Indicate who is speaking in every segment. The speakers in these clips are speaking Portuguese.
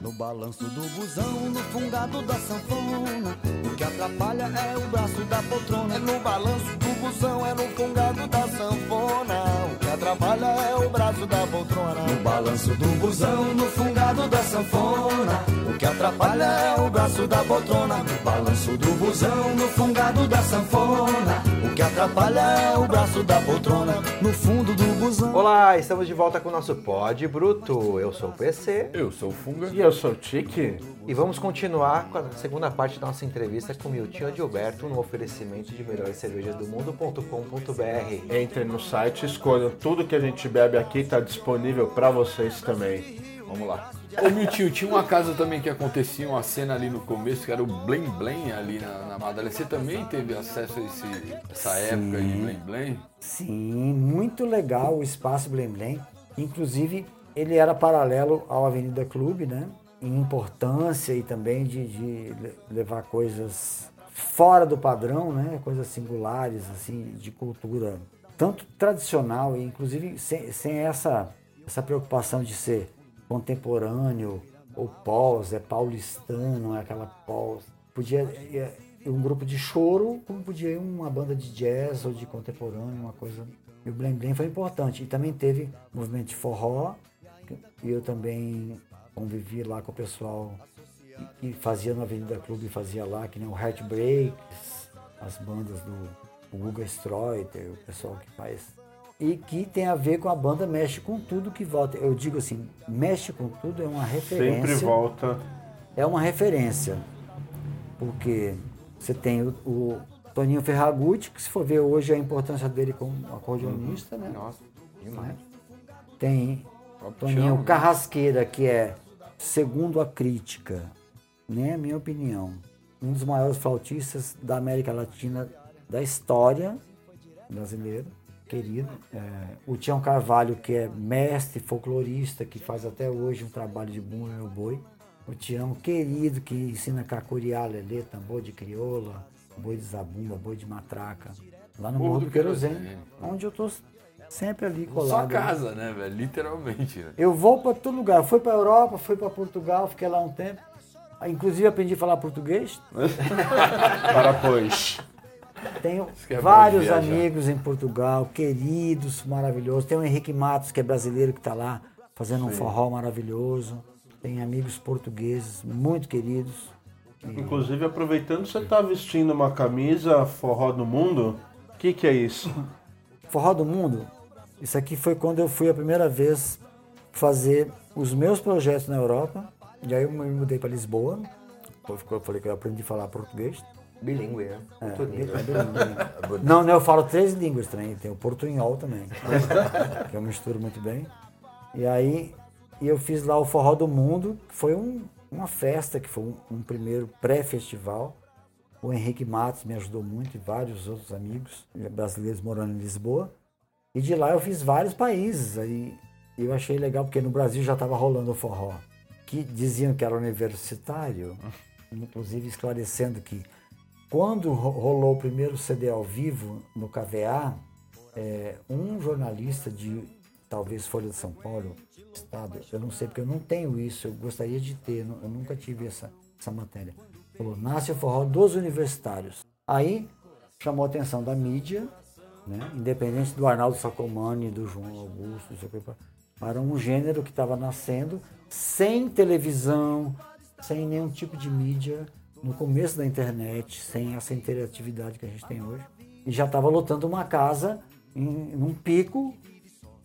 Speaker 1: No balanço do busão, no fungado da sanfona. O que atrapalha é o braço da poltrona.
Speaker 2: É no balanço do busão, é no fungado da sanfona. O que atrapalha é o braço da poltrona.
Speaker 1: No balanço do busão, no fungado da sanfona. O que atrapalha é o braço da poltrona. No balanço do busão, no fungado da sanfona. O que atrapalha é o braço da poltrona. No fundo do busão.
Speaker 3: Olá, estamos de volta com o nosso Pod Bruto. Eu sou o PC
Speaker 4: Eu sou o Funga.
Speaker 5: E eu sou o Tiki.
Speaker 3: e vamos continuar com a segunda parte da nossa entrevista com o Miltinho Gilberto no oferecimento de melhores cervejas do mundo.com.br.
Speaker 5: Entre no site, escolham tudo que a gente bebe aqui, tá disponível pra vocês também.
Speaker 4: Vamos lá. Ô Miltinho, tinha uma casa também que acontecia uma cena ali no começo, que era o Blém Blém ali na, na Madalena. Você também teve acesso a esse, essa época de Blém Blém?
Speaker 6: Sim, muito legal o espaço Blém Blém. Inclusive, ele era paralelo ao Avenida Clube, né? Em importância e também de, de le- levar coisas fora do padrão, né? Coisas singulares, assim, de cultura tanto tradicional e inclusive sem, sem essa, essa preocupação de ser contemporâneo ou pós, é paulistano, é aquela pós. Podia ir um grupo de choro, como podia ir uma banda de jazz ou de contemporâneo, uma coisa. E o Blém Blém foi importante. E também teve movimento de forró, e eu também convivi lá com o pessoal que fazia no Avenida Clube, fazia lá, que nem o Heartbreaks, as bandas do o Guga Stroiter, o pessoal que faz. E que tem a ver com a banda Mexe com Tudo que volta. Eu digo assim, Mexe com Tudo é uma referência.
Speaker 5: Sempre volta.
Speaker 6: É uma referência. Porque você tem o, o Toninho Ferragutti, que se for ver hoje a importância dele como acordeonista, né?
Speaker 3: Nossa, demais.
Speaker 6: Tem Toninho
Speaker 4: né?
Speaker 6: Carrasqueira, que é, segundo a crítica, né, minha opinião, um dos maiores flautistas da América Latina da história brasileira, querido. É, o Tião Carvalho, que é mestre folclorista, que faz até hoje um trabalho de bumbo meu boi. O Tião, querido, que ensina cacuriá, lelê, tambor de crioula, boi de zabumba, boi de matraca. Lá no
Speaker 4: Morro do
Speaker 6: Querosene,
Speaker 4: Querosene.
Speaker 6: onde eu tô sempre ali colado.
Speaker 4: Sua
Speaker 6: ali.
Speaker 4: casa, né, velho? Literalmente. né?
Speaker 6: Eu vou para todo lugar. Fui para Europa, fui para Portugal, fiquei lá um tempo. Aí, Inclusive aprendi a falar português.
Speaker 5: Para pois.
Speaker 6: Tenho
Speaker 4: é
Speaker 6: vários amigos em Portugal, queridos, maravilhosos. Tem o Henrique Matos, que é brasileiro, que está lá fazendo um forró maravilhoso. Tem amigos portugueses muito queridos.
Speaker 5: Inclusive, aproveitando, você tá vestindo uma camisa forró do mundo. O que, que é isso?
Speaker 6: Forró do Mundo, isso aqui foi quando eu fui a primeira vez fazer os meus projetos na Europa. E aí eu me mudei para Lisboa. Eu falei que eu aprendi a falar português.
Speaker 3: Bilíngue, né? Lindo.
Speaker 6: É bilíngue. Não, não, eu falo três línguas também. Tem o portunhol também, que eu misturo muito bem. E aí eu fiz lá o Forró do Mundo, que foi um- uma festa, que foi um, um primeiro pré-festival. O Henrique Matos me ajudou muito e vários outros amigos brasileiros morando em Lisboa. E de lá eu fiz vários países. Aí eu achei legal, porque no Brasil já estava rolando o forró, que diziam que era universitário, inclusive esclarecendo que quando ro- rolou o primeiro CD ao vivo no KVA, é, um jornalista de talvez Folha de São Paulo, Estado, eu não sei porque eu não tenho isso, eu gostaria de ter, eu nunca tive essa, essa matéria. Falou, nasce o forró dos universitários. Aí chamou a atenção da mídia, né, independente do Arnaldo Sacomani, do João Augusto, não sei o que, para um gênero que estava nascendo sem televisão, sem nenhum tipo de mídia, no começo da internet, sem essa interatividade que a gente tem hoje. E já estava lotando uma casa em, num pico,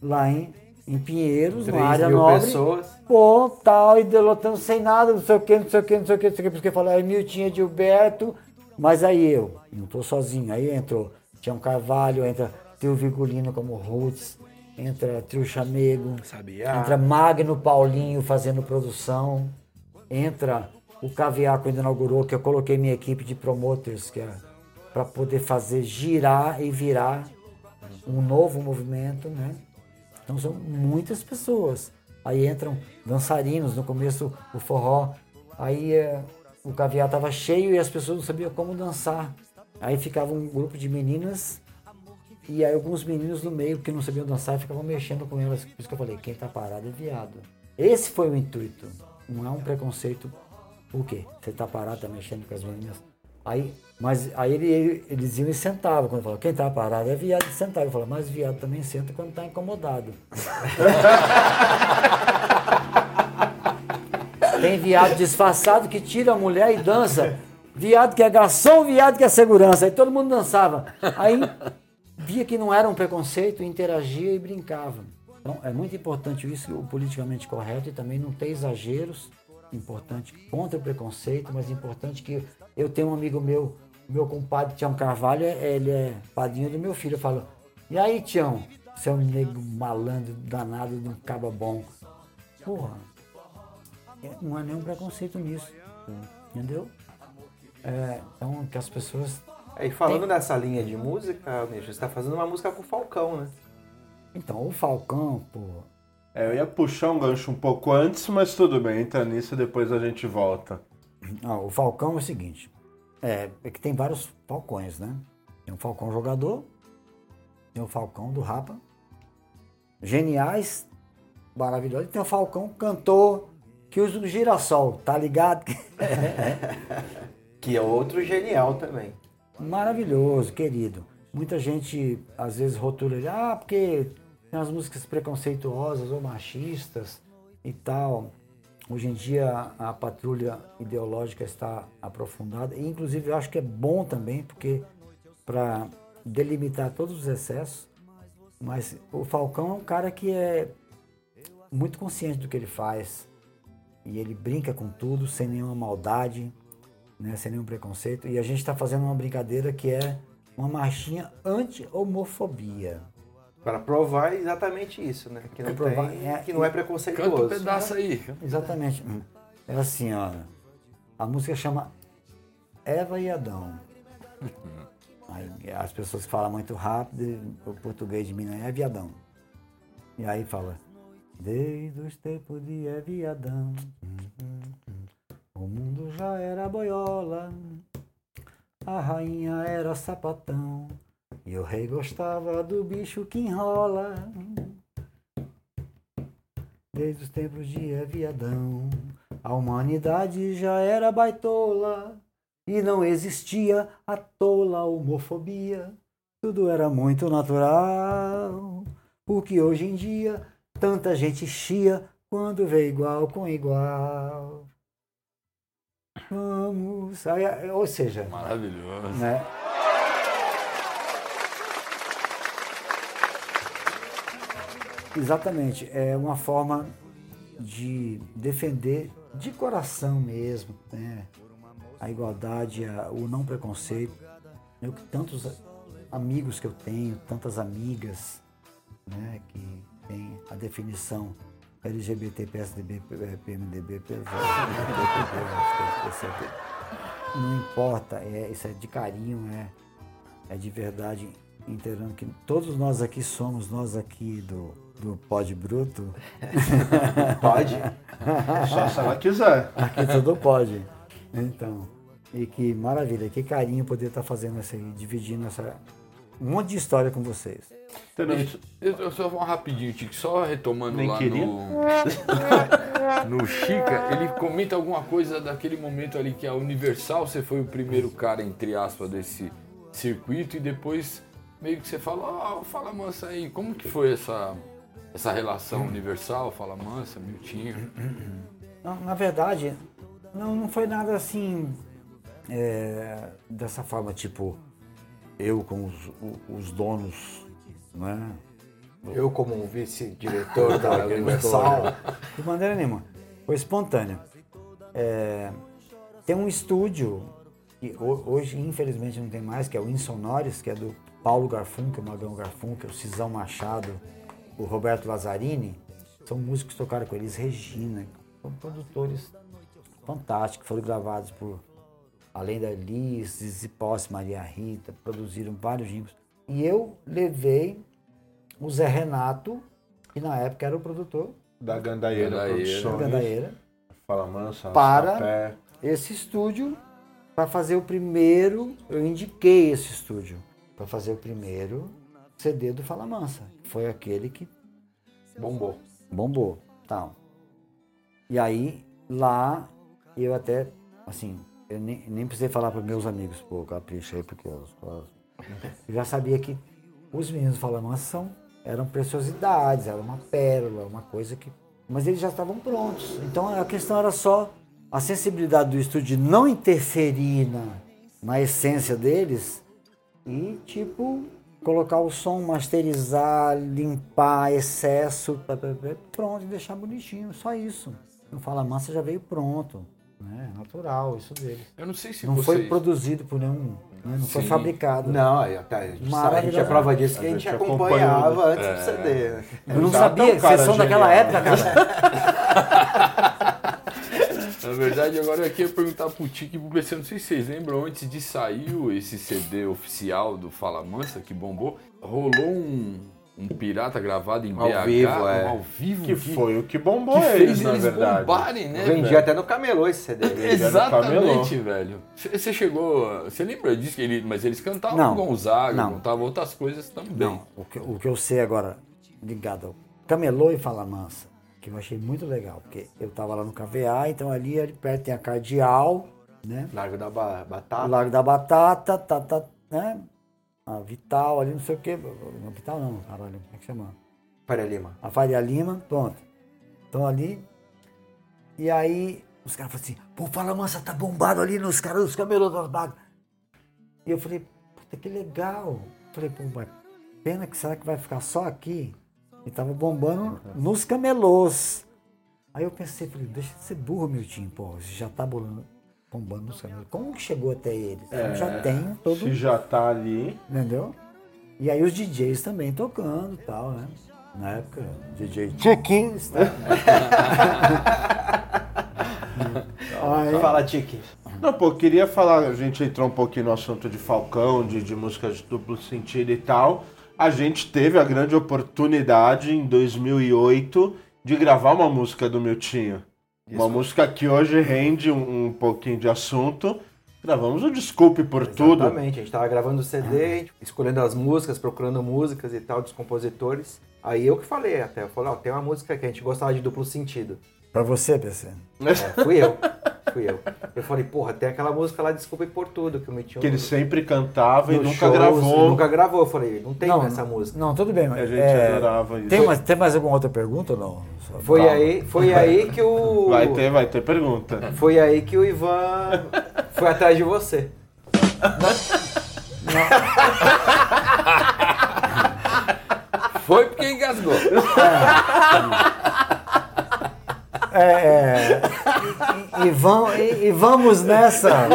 Speaker 6: lá em, em Pinheiros, numa área nobre.
Speaker 3: pessoas.
Speaker 6: Pô, tal, e lotando sem nada, não sei o que, não sei o que, não sei o que, não sei o que, porque eu falei, aí Miltinha de Gilberto, mas aí eu, não tô sozinho, aí entrou Tião Carvalho, entra Trio Vigolino como Roots, entra Trio Chamego,
Speaker 4: Sabiá.
Speaker 6: entra Magno Paulinho fazendo produção, entra o Caviar quando inaugurou, que eu coloquei minha equipe de promoters, que é para poder fazer girar e virar um novo movimento, né? Então são muitas pessoas. Aí entram dançarinos, no começo o forró, aí eh, o caviar estava cheio e as pessoas não sabiam como dançar. Aí ficava um grupo de meninas e aí alguns meninos no meio que não sabiam dançar ficavam mexendo com elas. Por isso que eu falei, quem tá parado é viado. Esse foi o intuito. não é um preconceito. Por quê? Você tá parado, tá mexendo com as meninas. Aí, mas aí ele, ele- eles iam e sentavam. Quando falava, quem tá parado é viado sentava. Eu falava, mas viado também senta quando tá incomodado. Tem viado disfarçado que tira a mulher e dança. Viado que é garçom, viado que é segurança. Aí todo mundo dançava. Aí via que não era um preconceito, interagia e brincava. Então é muito importante isso, o politicamente correto, e também não ter exageros. Importante contra o preconceito, mas importante que eu tenho um amigo meu, meu compadre Tião Carvalho, é- ele é padrinho do meu filho. Eu falo, e aí, Tião, você é um nego malandro, danado, de um caba bom. Porra, é, não há nenhum preconceito nisso. Entendeu? É, então, que as pessoas.
Speaker 3: É, e falando nessa linha de música, Almir, você está fazendo uma música com o Falcão, né?
Speaker 6: Então, o Falcão, pô.
Speaker 5: É, eu ia puxar um gancho um pouco antes, mas tudo bem, entra nisso e depois a gente volta.
Speaker 6: Não, o Falcão é o seguinte: é, é que tem vários Falcões, né? Tem o Falcão jogador, tem o Falcão do Rapa, geniais, maravilhosos, e tem o Falcão cantor que usa o girassol, tá ligado?
Speaker 3: Que é outro genial também.
Speaker 6: Maravilhoso, querido. Muita gente às vezes rotula ele, ah, porque tem umas músicas preconceituosas ou machistas e tal. Hoje em dia a, patrulha ideológica está aprofundada, e inclusive eu acho que é bom também, porque para delimitar todos os excessos, mas o Falcão é um cara que é muito consciente do que ele faz e ele brinca com tudo sem nenhuma maldade, né, sem nenhum preconceito. E a gente está fazendo uma brincadeira que é uma marchinha anti-homofobia.
Speaker 3: Para provar exatamente isso, né? Que não,
Speaker 6: Pra provar,
Speaker 3: tem,
Speaker 6: é,
Speaker 3: que não é
Speaker 4: Canta um
Speaker 3: preconceituoso.
Speaker 4: pedaço aí.
Speaker 6: Exatamente. Hum. É assim, ó. A música chama Eva e Adão. Aí, as pessoas falam muito rápido, o português de Minas é Eva e Adão. E aí fala, desde os tempos de Eva e Adão, hum, hum, hum, o mundo já era boiola, a rainha era sapatão, e o rei gostava do bicho que enrola. Desde os tempos de Eva e Adão, a humanidade já era baitola e não existia a tola homofobia. Tudo era muito natural, porque hoje em dia tanta gente chia quando vê igual com igual. Vamos, ou seja,
Speaker 4: Maravilhoso.
Speaker 6: né? Exatamente, é uma forma de defender de coração mesmo, né? A igualdade, a- o não preconceito. Eu que tantos amigos que eu tenho, tantas amigas, né, que tem a definição LGBT, PSDB, eh, PMDB, PSDB, não importa, é, isso é de carinho, é, é de verdade, inteirando que todos nós aqui somos, nós aqui do, do Pod Bruto,
Speaker 3: Pode?
Speaker 5: Só se ela quiser.
Speaker 6: aqui tudo pode. Então, e que maravilha, que carinho poder estar fazendo essa aí, dividindo essa, um monte de história com vocês.
Speaker 5: Entendeu?
Speaker 4: Eu, eu só vou rapidinho, Tique, só retomando
Speaker 5: Nem
Speaker 4: lá
Speaker 5: queria.
Speaker 4: no, no Chica, ele comenta alguma coisa daquele momento ali que a Universal, você foi o primeiro cara, entre aspas, desse circuito e depois meio que você fala, ó, fala mansa aí, como que foi essa, essa relação Universal, fala mansa, Miltinho?
Speaker 6: Não, na verdade, não, não foi nada assim é, dessa forma, tipo, eu com os, os donos, né?
Speaker 3: Eu, como um vice-diretor da Universal,
Speaker 6: De maneira nenhuma. Foi espontâneo. É, tem um estúdio, que ho- hoje infelizmente não tem mais, que é o Insonores, que é do Paulo Garfunkel, o Magão Garfunkel, o Cisão Machado, o Roberto Lazzarini. São músicos que tocaram com eles, Regina. São produtores fantásticos, foram gravados por, além da Liz, Zizi Posse, Maria Rita, produziram vários jingles. E eu levei o Zé Renato, que na época era o produtor
Speaker 5: Da Gandaieira.
Speaker 6: da
Speaker 5: Produções. Fala mansa,
Speaker 6: Para-
Speaker 5: Sapé.
Speaker 6: esse estúdio para fazer o primeiro, eu indiquei esse estúdio para fazer o primeiro CD do Fala Mansa. Foi aquele que
Speaker 3: bombou.
Speaker 6: bombou, tal. E aí lá eu até, assim, eu nem, nem precisei falar para meus amigos, pô, capricha aí, porque eu, eu já sabia que os meninos falando são eram preciosidades, era uma pérola, uma coisa que. Mas eles já estavam prontos. Então a questão era só a sensibilidade do estúdio de não interferir na, na essência deles e, tipo, colocar o som, masterizar, limpar excesso, pronto, e deixar bonitinho, só isso. Não fala massa já veio pronto. Né? Natural, isso deles.
Speaker 4: Eu não sei se
Speaker 6: Não
Speaker 4: vocês...
Speaker 6: foi produzido por nenhum. Né? Não foi
Speaker 4: Sim.
Speaker 6: fabricado.
Speaker 3: Não, aí até, a gente, sabe, a gente é prova disso que a
Speaker 5: A
Speaker 3: gente
Speaker 5: gente
Speaker 3: acompanhava
Speaker 5: acompanhou.
Speaker 3: antes do CD. né?
Speaker 6: Eu não
Speaker 5: Exato,
Speaker 6: sabia
Speaker 5: é
Speaker 6: vocês são daquela época, cara.
Speaker 4: Na verdade, agora eu queria perguntar pro Tiki e pro BC, não sei se vocês lembram, antes de sair esse CD oficial do Fala Mansa, que bombou, rolou um, um pirata gravado em
Speaker 3: Ao
Speaker 4: BH,
Speaker 3: vivo, é.
Speaker 4: um ao vivo,
Speaker 5: Que foi o que bombou
Speaker 4: que
Speaker 5: eles, na
Speaker 4: eles
Speaker 5: verdade.
Speaker 4: bombarem, né?
Speaker 3: Vendia
Speaker 4: velho?
Speaker 3: até no camelô esse CD.
Speaker 4: Exatamente, velho. Você chegou. Você lembra disso? Que ele, mas eles cantavam
Speaker 6: Não.
Speaker 4: Gonzaga,
Speaker 6: Não.
Speaker 4: cantavam outras coisas também.
Speaker 6: Não, o que, o que eu sei agora, ligado ao Camelô e Fala Mansa, que eu achei muito legal, porque eu tava lá no KVA, então ali, ali perto tem a Cardeal, né?
Speaker 3: Largo da ba- Batata.
Speaker 6: Largo da Batata, tá, tá, né? A Vital ali, não sei o quê. Não, Vital não, caralho, como é que chama?
Speaker 3: Faria Lima.
Speaker 6: A Faria Lima, pronto. Estão ali. E aí os caras falaram assim, pô, Fala Mansa tá bombado ali nos caras dos camelôs das bagas. E eu falei, puta que legal. Falei, pô, mas pena que será que vai ficar só aqui? E tava bombando nos camelôs. Aí eu pensei, falei, deixa de ser burro, Miltinho, pô, você já tá bombando, bombando nos camelôs. Como que chegou até eles? Eu já tenho todo
Speaker 5: Se já tá ali.
Speaker 6: Entendeu? E aí os DJs também tocando e tal, né? Na época, DJ Chickens, né? Aí,
Speaker 3: Fala, Tiki.
Speaker 5: Não, pô, queria falar, a gente entrou um pouquinho no assunto de Falcão, de, de músicas de duplo sentido e tal. A gente teve a grande oportunidade em 2008 de gravar uma música do Miltinho. Uma música que hoje rende um, um pouquinho de assunto. Gravamos o Desculpe por Tudo.
Speaker 3: Exatamente, a gente tava gravando o CD, a gente escolhendo as músicas, procurando músicas e tal dos compositores. Aí eu que falei até, eu falei, ó, tem uma música que a gente gostava de duplo sentido.
Speaker 6: Pra você, PC.
Speaker 3: É, fui eu, fui eu. Eu falei, porra, tem aquela música lá, Desculpe por Tudo, que o Mitinho...
Speaker 5: Que ele sempre cantava e nunca
Speaker 3: shows,
Speaker 5: gravou.
Speaker 3: Nunca gravou, eu falei, não tem
Speaker 6: Não,
Speaker 3: essa música.
Speaker 6: Não, tudo bem, mas.
Speaker 5: A gente
Speaker 6: é,
Speaker 5: adorava isso.
Speaker 6: Tem, mais, tem mais alguma outra pergunta ou não? Só-
Speaker 3: Foi
Speaker 6: Calma.
Speaker 3: aí, foi aí que o...
Speaker 5: Vai ter, vai ter pergunta.
Speaker 3: Foi aí que o Ivan foi atrás de você.
Speaker 4: Foi porque engasgou.
Speaker 6: É, é, e, e vam- e- e vamos nessa.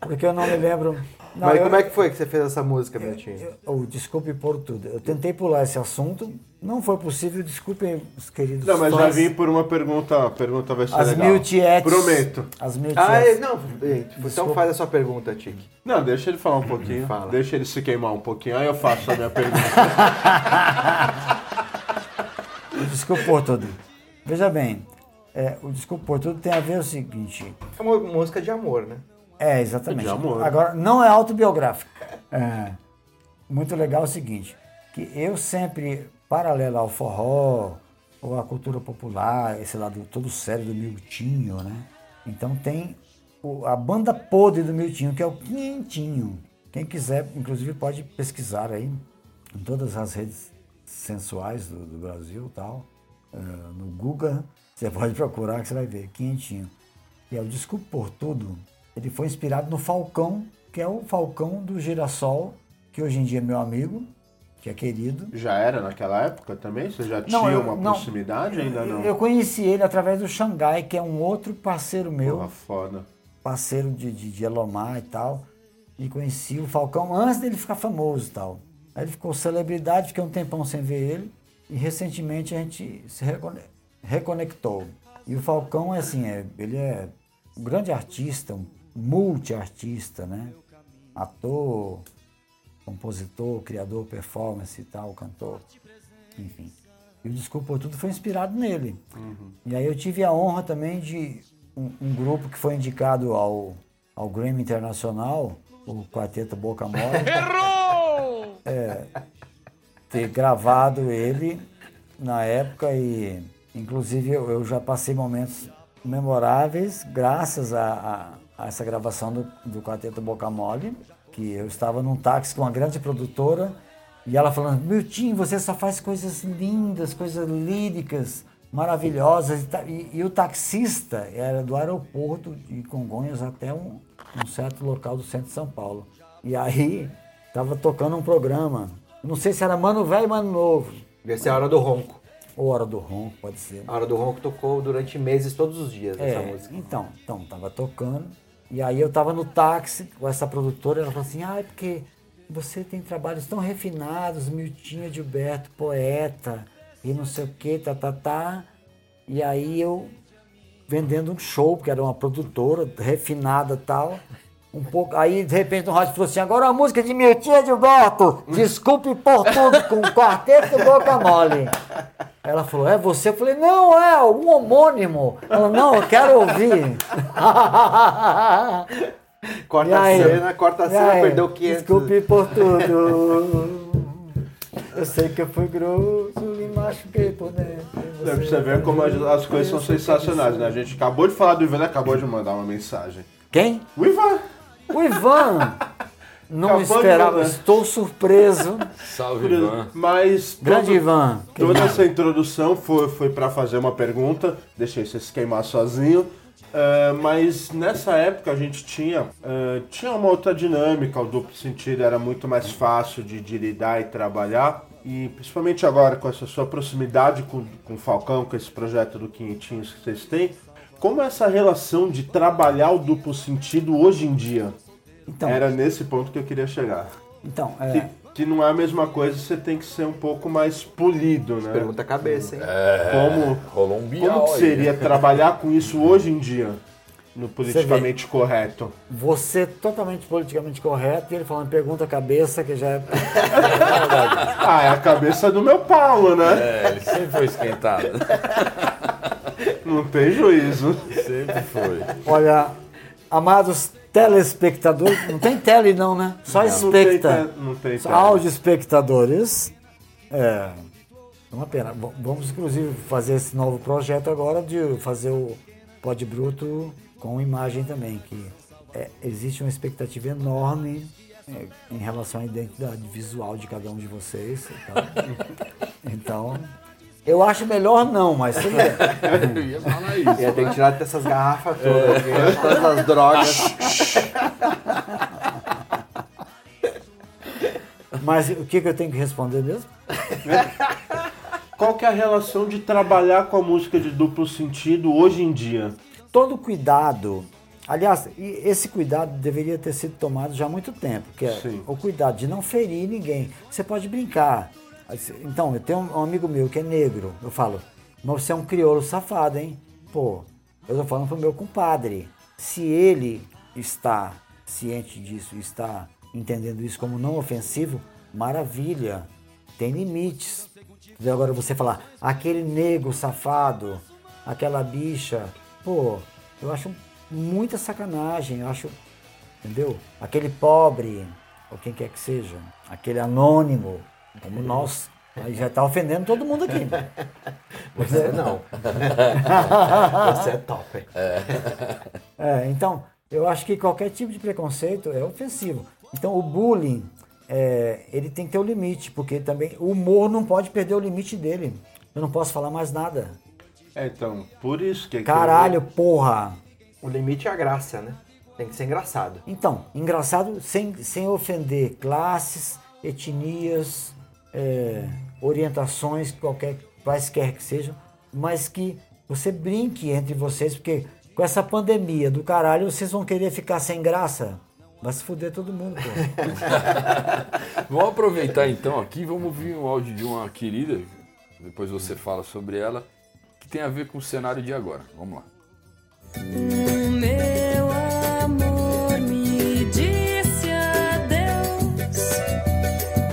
Speaker 6: Porque eu não me lembro. Não,
Speaker 3: Mas
Speaker 6: eu-
Speaker 3: como é que foi que você fez essa música, Miltinho?
Speaker 6: eu- oh, desculpe por tudo. Eu tentei pular esse assunto, não foi possível. Desculpem, os queridos.
Speaker 5: Não, mas já
Speaker 6: fãs.
Speaker 5: vim por uma pergunta. A pergunta vai ser
Speaker 6: As
Speaker 5: legal.
Speaker 6: mil tietes.
Speaker 5: Prometo.
Speaker 6: As mil
Speaker 3: Ah, é,
Speaker 6: tietes.
Speaker 3: não, então
Speaker 6: Desculpa.
Speaker 3: faz a sua pergunta, Tiki.
Speaker 5: Não, deixa ele falar um pouquinho.
Speaker 3: Fala.
Speaker 5: Deixa ele se queimar um pouquinho. Aí eu faço a minha pergunta.
Speaker 6: O Desculpe por tudo. Veja bem, é, o Desculpe por tudo tem a ver o seguinte.
Speaker 3: É uma música de amor, né?
Speaker 6: É, exatamente.
Speaker 5: De amor.
Speaker 6: Agora, não é autobiográfico. É, muito legal é o seguinte, que eu sempre, paralelo ao forró, ou à cultura popular, esse lado todo sério do Miltinho, né? Então tem o- a banda podre do Miltinho, que é o Quinhentinho. Quem quiser, inclusive, pode pesquisar aí em todas as redes sensuais do, do Brasil e tal. É, no Google, você pode procurar que você vai ver, Quinhentinho. E é o Desculpe por Tudo, ele foi inspirado no Falcão, que é o Falcão do Girassol, que hoje em dia é meu amigo, que é querido.
Speaker 5: Já era naquela época também? Você já
Speaker 6: Não,
Speaker 5: tinha
Speaker 6: eu-
Speaker 5: uma
Speaker 6: não.
Speaker 5: proximidade? Ainda não?
Speaker 6: Eu conheci ele através do Xangai, que é um outro parceiro meu,
Speaker 5: Porra, foda.
Speaker 6: parceiro de, de, de Elomar e tal. E conheci o Falcão antes dele ficar famoso e tal. Aí ele ficou celebridade, fiquei um tempão sem ver ele. E recentemente a gente se recone- reconectou. E o Falcão é assim, é, ele é um grande artista, um multiartista, né? Ator, compositor, criador, performance e tal, cantor, enfim. E o Desculpa por Tudo foi inspirado nele. E aí eu tive a honra também de um, um grupo que foi indicado ao, ao Grammy Internacional, o Quarteto Boca Mole. É, ter gravado ele na época e Inclusive, eu, eu já passei momentos memoráveis graças a, a, a essa gravação do, do Quarteto Boca Mole, que eu estava num táxi com uma grande produtora e ela falando, Miltinho, você só faz coisas lindas, coisas líricas, maravilhosas. E, e, e o taxista era do aeroporto de Congonhas até um, um certo local do centro de São Paulo. E aí estava tocando um programa, não sei se era Mano Velho e Mano Novo.
Speaker 3: Devia ser a hora do ronco.
Speaker 6: Ou Hora do Ronco, pode ser.
Speaker 3: A hora do ronco tocou durante meses, todos os dias, essa
Speaker 6: É,
Speaker 3: música.
Speaker 6: então, então, tava tocando. E aí eu tava no táxi com essa produtora, ela falou assim, ah, é porque você tem trabalhos tão refinados, Miltinho Gilberto, poeta, e não sei o que, tá, tá, tá. E aí eu vendendo um show, porque era uma produtora refinada e tal. Um pouco, aí de repente no rádio falou assim, agora a música de Miltinho Gilberto, desculpe por tudo, com o quarteto e boca mole. Ela falou, é você? Eu falei, não, é um homônimo. Ela, não, eu quero ouvir.
Speaker 3: Corta
Speaker 6: E aí?
Speaker 3: cena, corta a
Speaker 6: E
Speaker 3: cena,
Speaker 6: aí?
Speaker 3: perdeu 500.
Speaker 6: Desculpe por tudo. Eu sei que eu fui grosso, me machuquei por dentro.
Speaker 5: Pra você ver como as, as coisas são sensacionais, né? A gente acabou de falar do Ivan, ele acabou de mandar uma mensagem.
Speaker 6: Quem?
Speaker 5: O Ivan!
Speaker 6: O Ivan. Não esperava, estou surpreso.
Speaker 4: Salve, Ivan.
Speaker 5: Mas
Speaker 6: Grande
Speaker 5: todo-
Speaker 6: Ivan.
Speaker 5: toda essa introdução foi, foi para fazer uma pergunta, deixei você se queimar sozinho. É, mas nessa época a gente tinha, é, tinha uma outra dinâmica, o duplo sentido era muito mais fácil de, de lidar e trabalhar. E principalmente agora com essa sua proximidade com, com o Falcão, com esse projeto do Quinhentinhos que vocês têm, como é essa relação de trabalhar o duplo sentido hoje em dia?
Speaker 6: Então,
Speaker 5: Era nesse ponto que eu queria chegar.
Speaker 6: então
Speaker 5: Que,
Speaker 6: é,
Speaker 5: que não é a mesma coisa, você tem que ser um pouco mais polido, né?
Speaker 3: Pergunta a cabeça, hein?
Speaker 5: Como,
Speaker 4: Rolou um
Speaker 5: como que
Speaker 4: aí.
Speaker 5: seria trabalhar com isso hoje em dia, no politicamente correto?
Speaker 6: você totalmente politicamente correto e ele falando pergunta a cabeça, que já é.
Speaker 5: Ah, é a cabeça do meu Paulo, né?
Speaker 4: É, ele sempre foi esquentado.
Speaker 5: Não tem juízo.
Speaker 4: Sempre foi.
Speaker 6: Olha, amados telespectadores, não tem tele não, né? Só
Speaker 5: Não tem,
Speaker 6: especta.
Speaker 5: não tem
Speaker 6: Só
Speaker 5: tela.
Speaker 6: áudio espectadores. É, é uma pena. Vamos, inclusive, fazer esse novo projeto agora de fazer o Pod Bruto com imagem também, que é, existe uma expectativa enorme é, em relação à identidade visual de cada um de vocês. e tal. Então, eu acho melhor não, mas tudo bem.
Speaker 4: Eu ia falar isso.
Speaker 3: Ia ter que tirar dessas garrafas todas, aqui, todas as drogas.
Speaker 6: Mas o que, que eu tenho que responder mesmo?
Speaker 5: Qual que é a relação de trabalhar com a música de duplo sentido hoje em dia?
Speaker 6: todo cuidado, aliás, esse cuidado deveria ter sido tomado já há muito tempo, que é
Speaker 5: Sim.
Speaker 6: o cuidado de não ferir ninguém. Você pode brincar. Então, eu tenho um amigo meu que é negro, eu falo, mas você é um crioulo safado, hein? Pô, eu tô falando pro meu compadre. Se ele está ciente disso, está entendendo isso como não ofensivo, maravilha. Tem limites. Agora você falar, aquele negro safado, aquela bicha, pô, eu acho muita sacanagem, eu acho, entendeu? Aquele pobre, ou quem quer que seja, aquele anônimo, como nós, aí já tá ofendendo todo mundo aqui.
Speaker 3: Você não. Você é top. hein?
Speaker 6: É, então, eu acho que qualquer tipo de preconceito é ofensivo. Então, o bullying, é, ele tem que ter o limite, porque também o humor não pode perder o limite dele. Eu não posso falar mais nada.
Speaker 5: É, então, por isso que...
Speaker 6: Caralho, porra!
Speaker 3: O limite é a graça, né? Tem que ser engraçado.
Speaker 6: Então, engraçado, sem, sem ofender classes, etnias, é, orientações, qualquer, quaisquer que sejam, mas que você brinque entre vocês, porque com essa pandemia do caralho, vocês vão querer ficar sem graça. Vai se fuder todo mundo, pô.
Speaker 4: Vamos aproveitar então aqui, vamos ouvir um áudio de uma querida, depois você fala sobre ela, que tem a ver com o cenário de agora. Vamos lá.
Speaker 7: Meu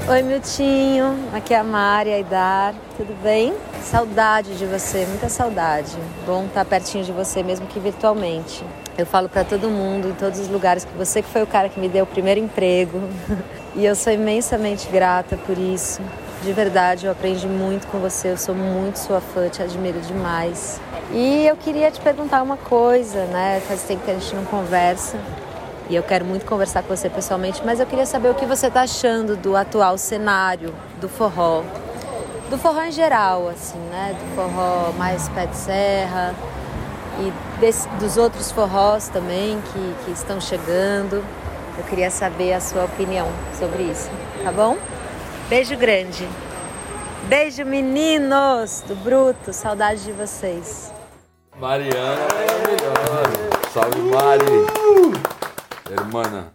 Speaker 8: Oi, Miltinho. Aqui é a Mari Aidar. Tudo bem? Saudade de você, muita saudade. Bom estar pertinho de você, mesmo que virtualmente. Eu falo para todo mundo, em todos os lugares, que você que foi o cara que me deu o primeiro emprego. E eu sou imensamente grata por isso. De verdade, eu aprendi muito com você, eu sou muito sua fã, te admiro demais. E eu queria te perguntar uma coisa, né? Faz tempo que a gente não conversa. E eu quero muito conversar com você pessoalmente, mas eu queria saber o que você está achando do atual cenário do forró. Do forró em geral, assim, né? Do forró mais pé de serra e desse- dos outros forrós também que, que estão chegando. Eu queria saber a sua opinião sobre isso, tá bom? Beijo grande. Beijo, meninos do Bruto. Saudade de vocês.
Speaker 4: Mariana maravilhosa. Salve, Mari. Hermana.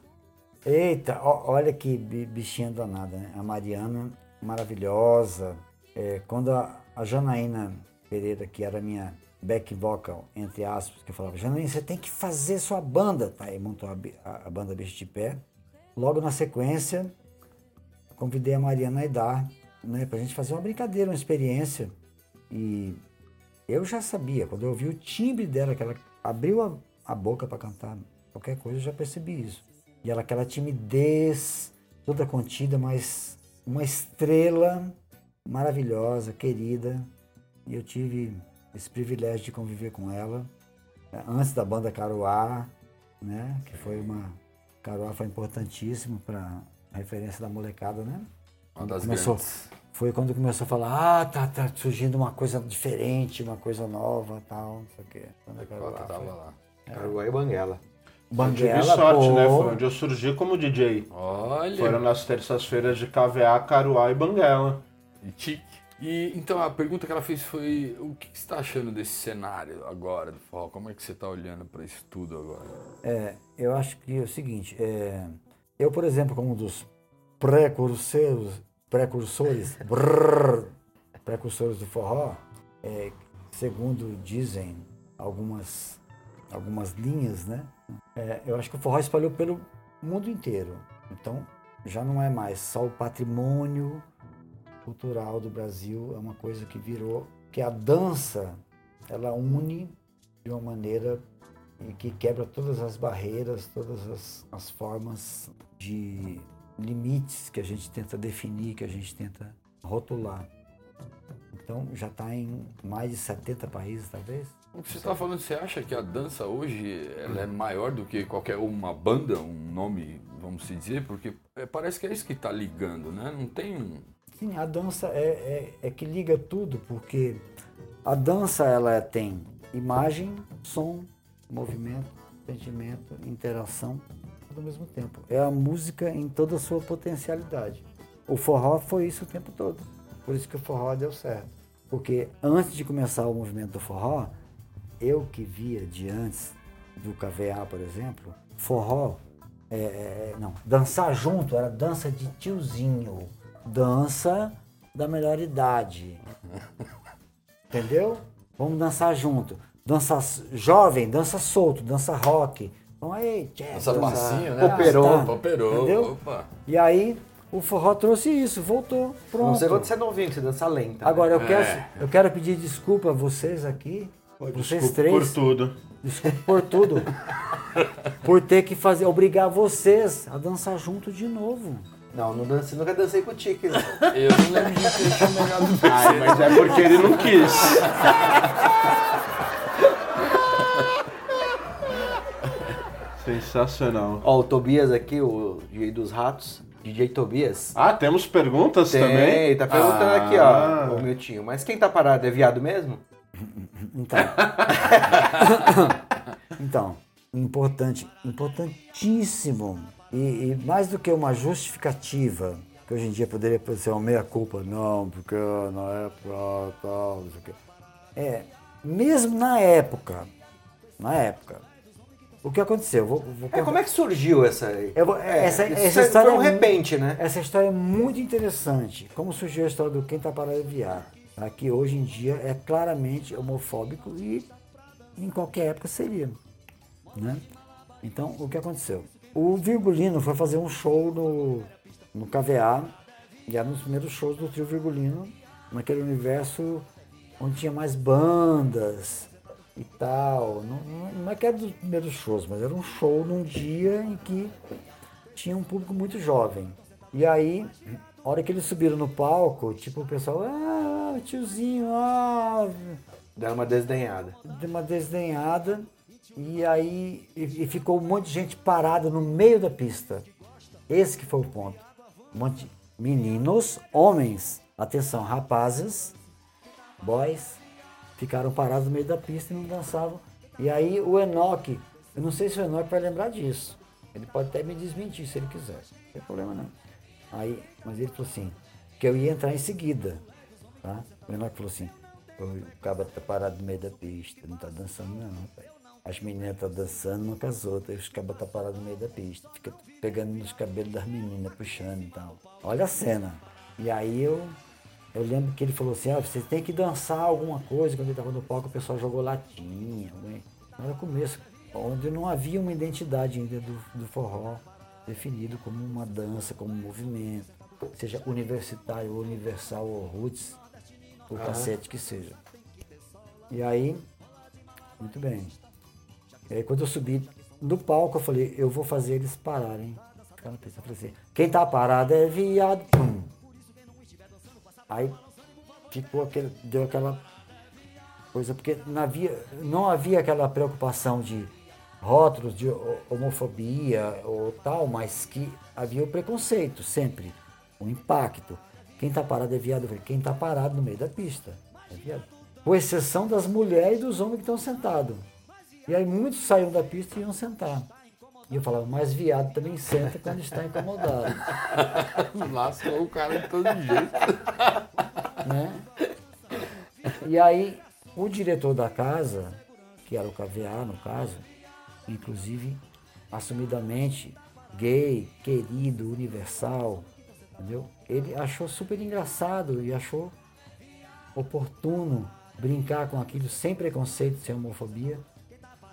Speaker 6: Eita, ó- olha que bi- bichinha danada, né? A Mariana, maravilhosa. É, quando a, a Janaína Pereira, que era minha back vocal, entre aspas, que eu falava, Janaína, você tem que fazer sua banda. Tá, Aí montou a, a- a banda Bicho de Pé. Logo na sequência, convidei a Mariana Aidar, né, pra gente fazer uma brincadeira, uma experiência. E eu já sabia, quando eu ouvi o timbre dela, que ela abriu a, a boca para cantar qualquer coisa, eu já percebi isso. E ela, aquela timidez, toda contida, mas uma estrela maravilhosa, querida. E eu tive esse privilégio de conviver com ela eh, antes da banda Caruá, né? Que foi uma. Caruá foi importantíssimo para a referência da molecada, né?
Speaker 4: Uma das
Speaker 6: começou,
Speaker 4: grandes.
Speaker 6: foi quando começou a falar, ah, tá, tá surgindo uma coisa diferente, uma coisa nova tal, não sei o quê. Quando a Caruá
Speaker 4: Cota tava
Speaker 6: foi-
Speaker 4: lá.
Speaker 3: Caruá e Banguela.
Speaker 5: Eu tive
Speaker 6: Banguela,
Speaker 5: sorte,
Speaker 6: pô,
Speaker 5: né? Foi onde eu surgi como DJ.
Speaker 4: Olha.
Speaker 5: Foram nas terças-feiras de KVA, Caruá e Banguela.
Speaker 4: E tique. E então a pergunta que ela fez foi: o que que você está achando desse cenário agora do forró? Como é que você está olhando para isso tudo agora?
Speaker 6: É, eu acho que é o seguinte, é, eu, por exemplo, como um dos precursores, precursores, brrr, precursores do forró, é, segundo dizem algumas, algumas linhas, né? É, eu acho que o forró espalhou pelo mundo inteiro. Então, já não é mais só o patrimônio cultural do Brasil, é uma coisa que virou, que a dança, ela une de uma maneira que quebra todas as barreiras, todas as, as formas de limites que a gente tenta definir, que a gente tenta rotular. Então já está em mais de 70 países, talvez.
Speaker 4: O que você está falando, você acha que a dança hoje ela é maior do que qualquer uma banda, um nome, vamos se dizer? Porque é, parece que é isso que está ligando, né? Não tem um.
Speaker 6: Sim, a dança é, é, é que liga tudo, porque a dança ela tem imagem, som, movimento, sentimento, interação, tudo ao mesmo tempo. É a música em toda a sua potencialidade. O forró foi isso o tempo todo. Por isso que o forró deu certo. Porque antes de começar o movimento do forró, eu que via de antes do KVA, por exemplo, forró, é, é, não, dançar junto era dança de tiozinho, dança da melhor idade. Entendeu? Vamos dançar junto. Dança jovem, dança solto, dança rock. Então aí, tchê, dança-
Speaker 4: massinha, né?
Speaker 6: Operou.
Speaker 4: Tá, Operou.
Speaker 6: Entendeu?
Speaker 4: Opa.
Speaker 6: E aí o forró trouxe isso, voltou, pronto.
Speaker 3: Não sei quando você é novinho, que você dança lenta. né?
Speaker 6: Agora eu
Speaker 4: É.
Speaker 6: quero, eu quero pedir desculpa a vocês aqui, vocês
Speaker 5: Desculpa
Speaker 6: três,
Speaker 5: por tudo.
Speaker 6: desculpa por tudo, por ter que fazer, obrigar vocês a dançar junto de novo.
Speaker 3: Não, não dancei, nunca dancei com o Tique. não.
Speaker 4: Eu não lembro de ter chamado
Speaker 5: Ai, mas é porque ele não quis. Sensacional.
Speaker 3: Ó, o Tobias aqui, o DJ dos Ratos, DJ Tobias.
Speaker 5: Ah, temos perguntas
Speaker 3: Tem,
Speaker 5: também?
Speaker 3: tá perguntando
Speaker 5: Ah.
Speaker 3: aqui, ó, o Miltinho. Mas quem tá parado é viado mesmo?
Speaker 6: Então, então importante, importantíssimo e, e mais do que uma justificativa que hoje em dia poderia ser uma meia culpa, não, porque na época tal, não sei o quê. É, mesmo na época, na época, o que aconteceu? Vou, vou
Speaker 3: É, como é que surgiu essa...
Speaker 6: Vou- essa,
Speaker 3: isso
Speaker 6: essa
Speaker 3: é-
Speaker 6: história
Speaker 3: Foi um
Speaker 6: é
Speaker 3: repente, né?
Speaker 6: Essa história é muito interessante. Como surgiu a história do Quem Tá Parado é Viado. Tá? Que hoje em dia é claramente homofóbico e em qualquer época seria. Né? Então, o que aconteceu? O Virgulino foi fazer um show no, no KVA, e era um dos primeiros shows do trio Virgulino, naquele universo onde tinha mais bandas e tal. Não, não- não é que era dos primeiros shows, mas era um show num dia em que tinha um público muito jovem. E aí a hora que eles subiram no palco, tipo, o pessoal, ah, tiozinho, ah,
Speaker 3: Dá uma desdenhada.
Speaker 6: deu uma desdenhada e aí e, e ficou um monte de gente parada no meio da pista. Esse que foi o ponto. Um monte de meninos, homens, atenção, rapazes, boys, ficaram parados no meio da pista e não dançavam. E aí o Enoque, eu não sei se o Enoque vai lembrar disso. Ele pode até me desmentir se ele quiser. Não tem problema não. Aí, mas ele falou assim, que eu ia entrar em seguida. Tá? O Enoque falou assim, "Ô, o cabra tá parado no meio da pista, não tá dançando não, rapaz. As meninas estão dançando uma com as outras, os cabas tá parados no meio da pista. Fica pegando nos cabelos das meninas, puxando e tal. Olha a cena. E aí eu, eu lembro que ele falou assim, ah, você tem que dançar alguma coisa. Quando ele estava no palco, o pessoal jogou latinha. alguém- Era o começo, onde não havia uma identidade ainda do, do forró definido como uma dança, como um movimento. Seja universitário, ou universal, ou roots, ou cacete que seja. E aí, muito bem. E aí quando eu subi no palco, eu falei, eu vou fazer eles pararem. Ficar na pista. Eu falei assim, quem tá parado é viado. Pum. Aí ficou aquele, deu aquela coisa, porque não havia, não havia aquela preocupação de rótulos de ho- homofobia ou tal, mas que havia o preconceito sempre, o impacto. Quem tá parado é viado, quem tá parado no meio da pista é viado. Com exceção das mulheres e dos homens que estão sentados. E aí muitos saíam da pista e iam sentar. E eu falava, mas viado também senta quando está incomodado.
Speaker 4: Lascou o cara de todo jeito.
Speaker 6: né? E aí, o diretor da casa, que era o KVA no caso, inclusive assumidamente gay, querido, universal, entendeu? Ele achou super engraçado e achou oportuno brincar com aquilo sem preconceito, sem homofobia,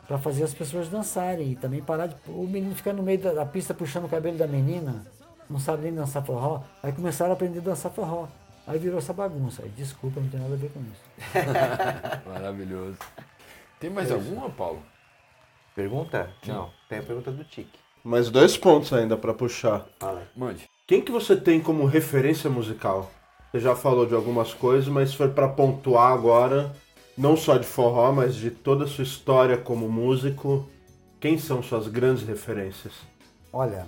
Speaker 6: para fazer as pessoas dançarem e também parar de. O menino ficar no meio da, da pista puxando o cabelo da menina, não sabe nem dançar forró, aí começaram a aprender a dançar forró. Aí virou essa bagunça. Aí, desculpa, não tem nada a ver com isso.
Speaker 4: Maravilhoso. Tem mais alguma, Paulo?
Speaker 3: Pergunta? Não, tem a pergunta do Tique.
Speaker 5: Mais dois pontos ainda pra puxar.
Speaker 3: Fala aí.
Speaker 4: Mande.
Speaker 5: Quem que você tem como referência musical? Você já falou de algumas coisas, mas se for pra pontuar agora, não só de forró, mas de toda a sua história como músico, quem são suas grandes referências?
Speaker 6: Olha,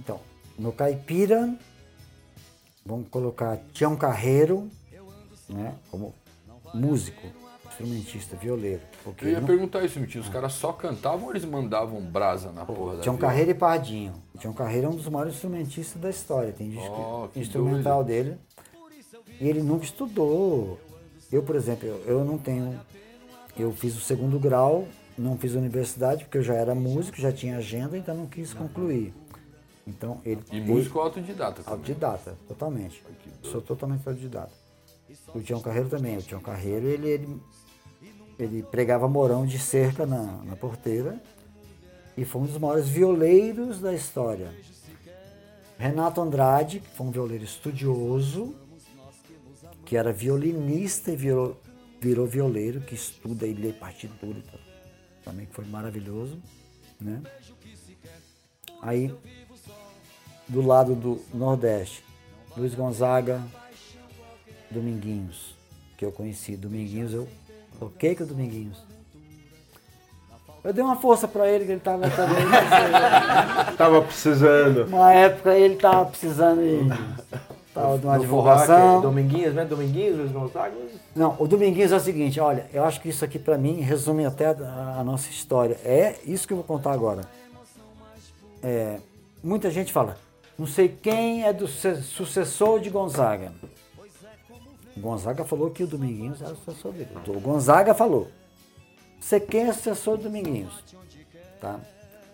Speaker 6: então, no caipira, vamos colocar Tião Carreiro, né, como músico, instrumentista, violeiro. Porque
Speaker 4: Eu ia
Speaker 6: não-
Speaker 4: perguntar isso, mentira. Os caras só cantavam ou eles mandavam brasa na porra da
Speaker 6: Tião
Speaker 4: viola?
Speaker 6: Carreiro e Pardinho. O Tião Carreiro é um dos maiores instrumentistas da história. Tem disco
Speaker 4: Oh,
Speaker 6: instrumental dele. E ele nunca estudou. Eu, por exemplo, eu, eu não tenho. Eu fiz o segundo grau, não fiz universidade, porque eu já era músico, já tinha agenda, então não quis concluir. Então ele.
Speaker 4: E
Speaker 6: ele-
Speaker 4: músico autodidata também.
Speaker 6: Autodidata, totalmente. Sou totalmente autodidata. O Tião Carreiro também. O Tião Carreiro, ele, ele, ele pregava morão de cerca na, na porteira e foi um dos maiores violeiros da história. Renato Andrade, que foi um violeiro estudioso, que era violinista e virou, virou violeiro, que estuda e lê partitura. Também que foi maravilhoso, né? Aí, do lado do Nordeste, Luiz Gonzaga, Dominguinhos, que eu conheci. Dominguinhos, eu toquei com o Dominguinhos. Eu dei uma força pra ele, que ele tava também.
Speaker 5: Tava precisando.
Speaker 6: Uma época ele tava precisando de, tava de uma
Speaker 3: forró, que é
Speaker 6: divulgação.
Speaker 3: Dominguinhos, né? Dominguinhos, Luiz Gonzaga.
Speaker 6: Não, o Dominguinhos é o seguinte, olha, eu acho que isso aqui pra mim resume até a, a nossa história. É isso que eu vou contar agora. É, muita gente fala, não sei quem é do sucessor de Gonzaga. Gonzaga falou que o Dominguinhos era o sucessor dele. O Gonzaga falou. Você quem é sucessor do Dominguinhos? Tá?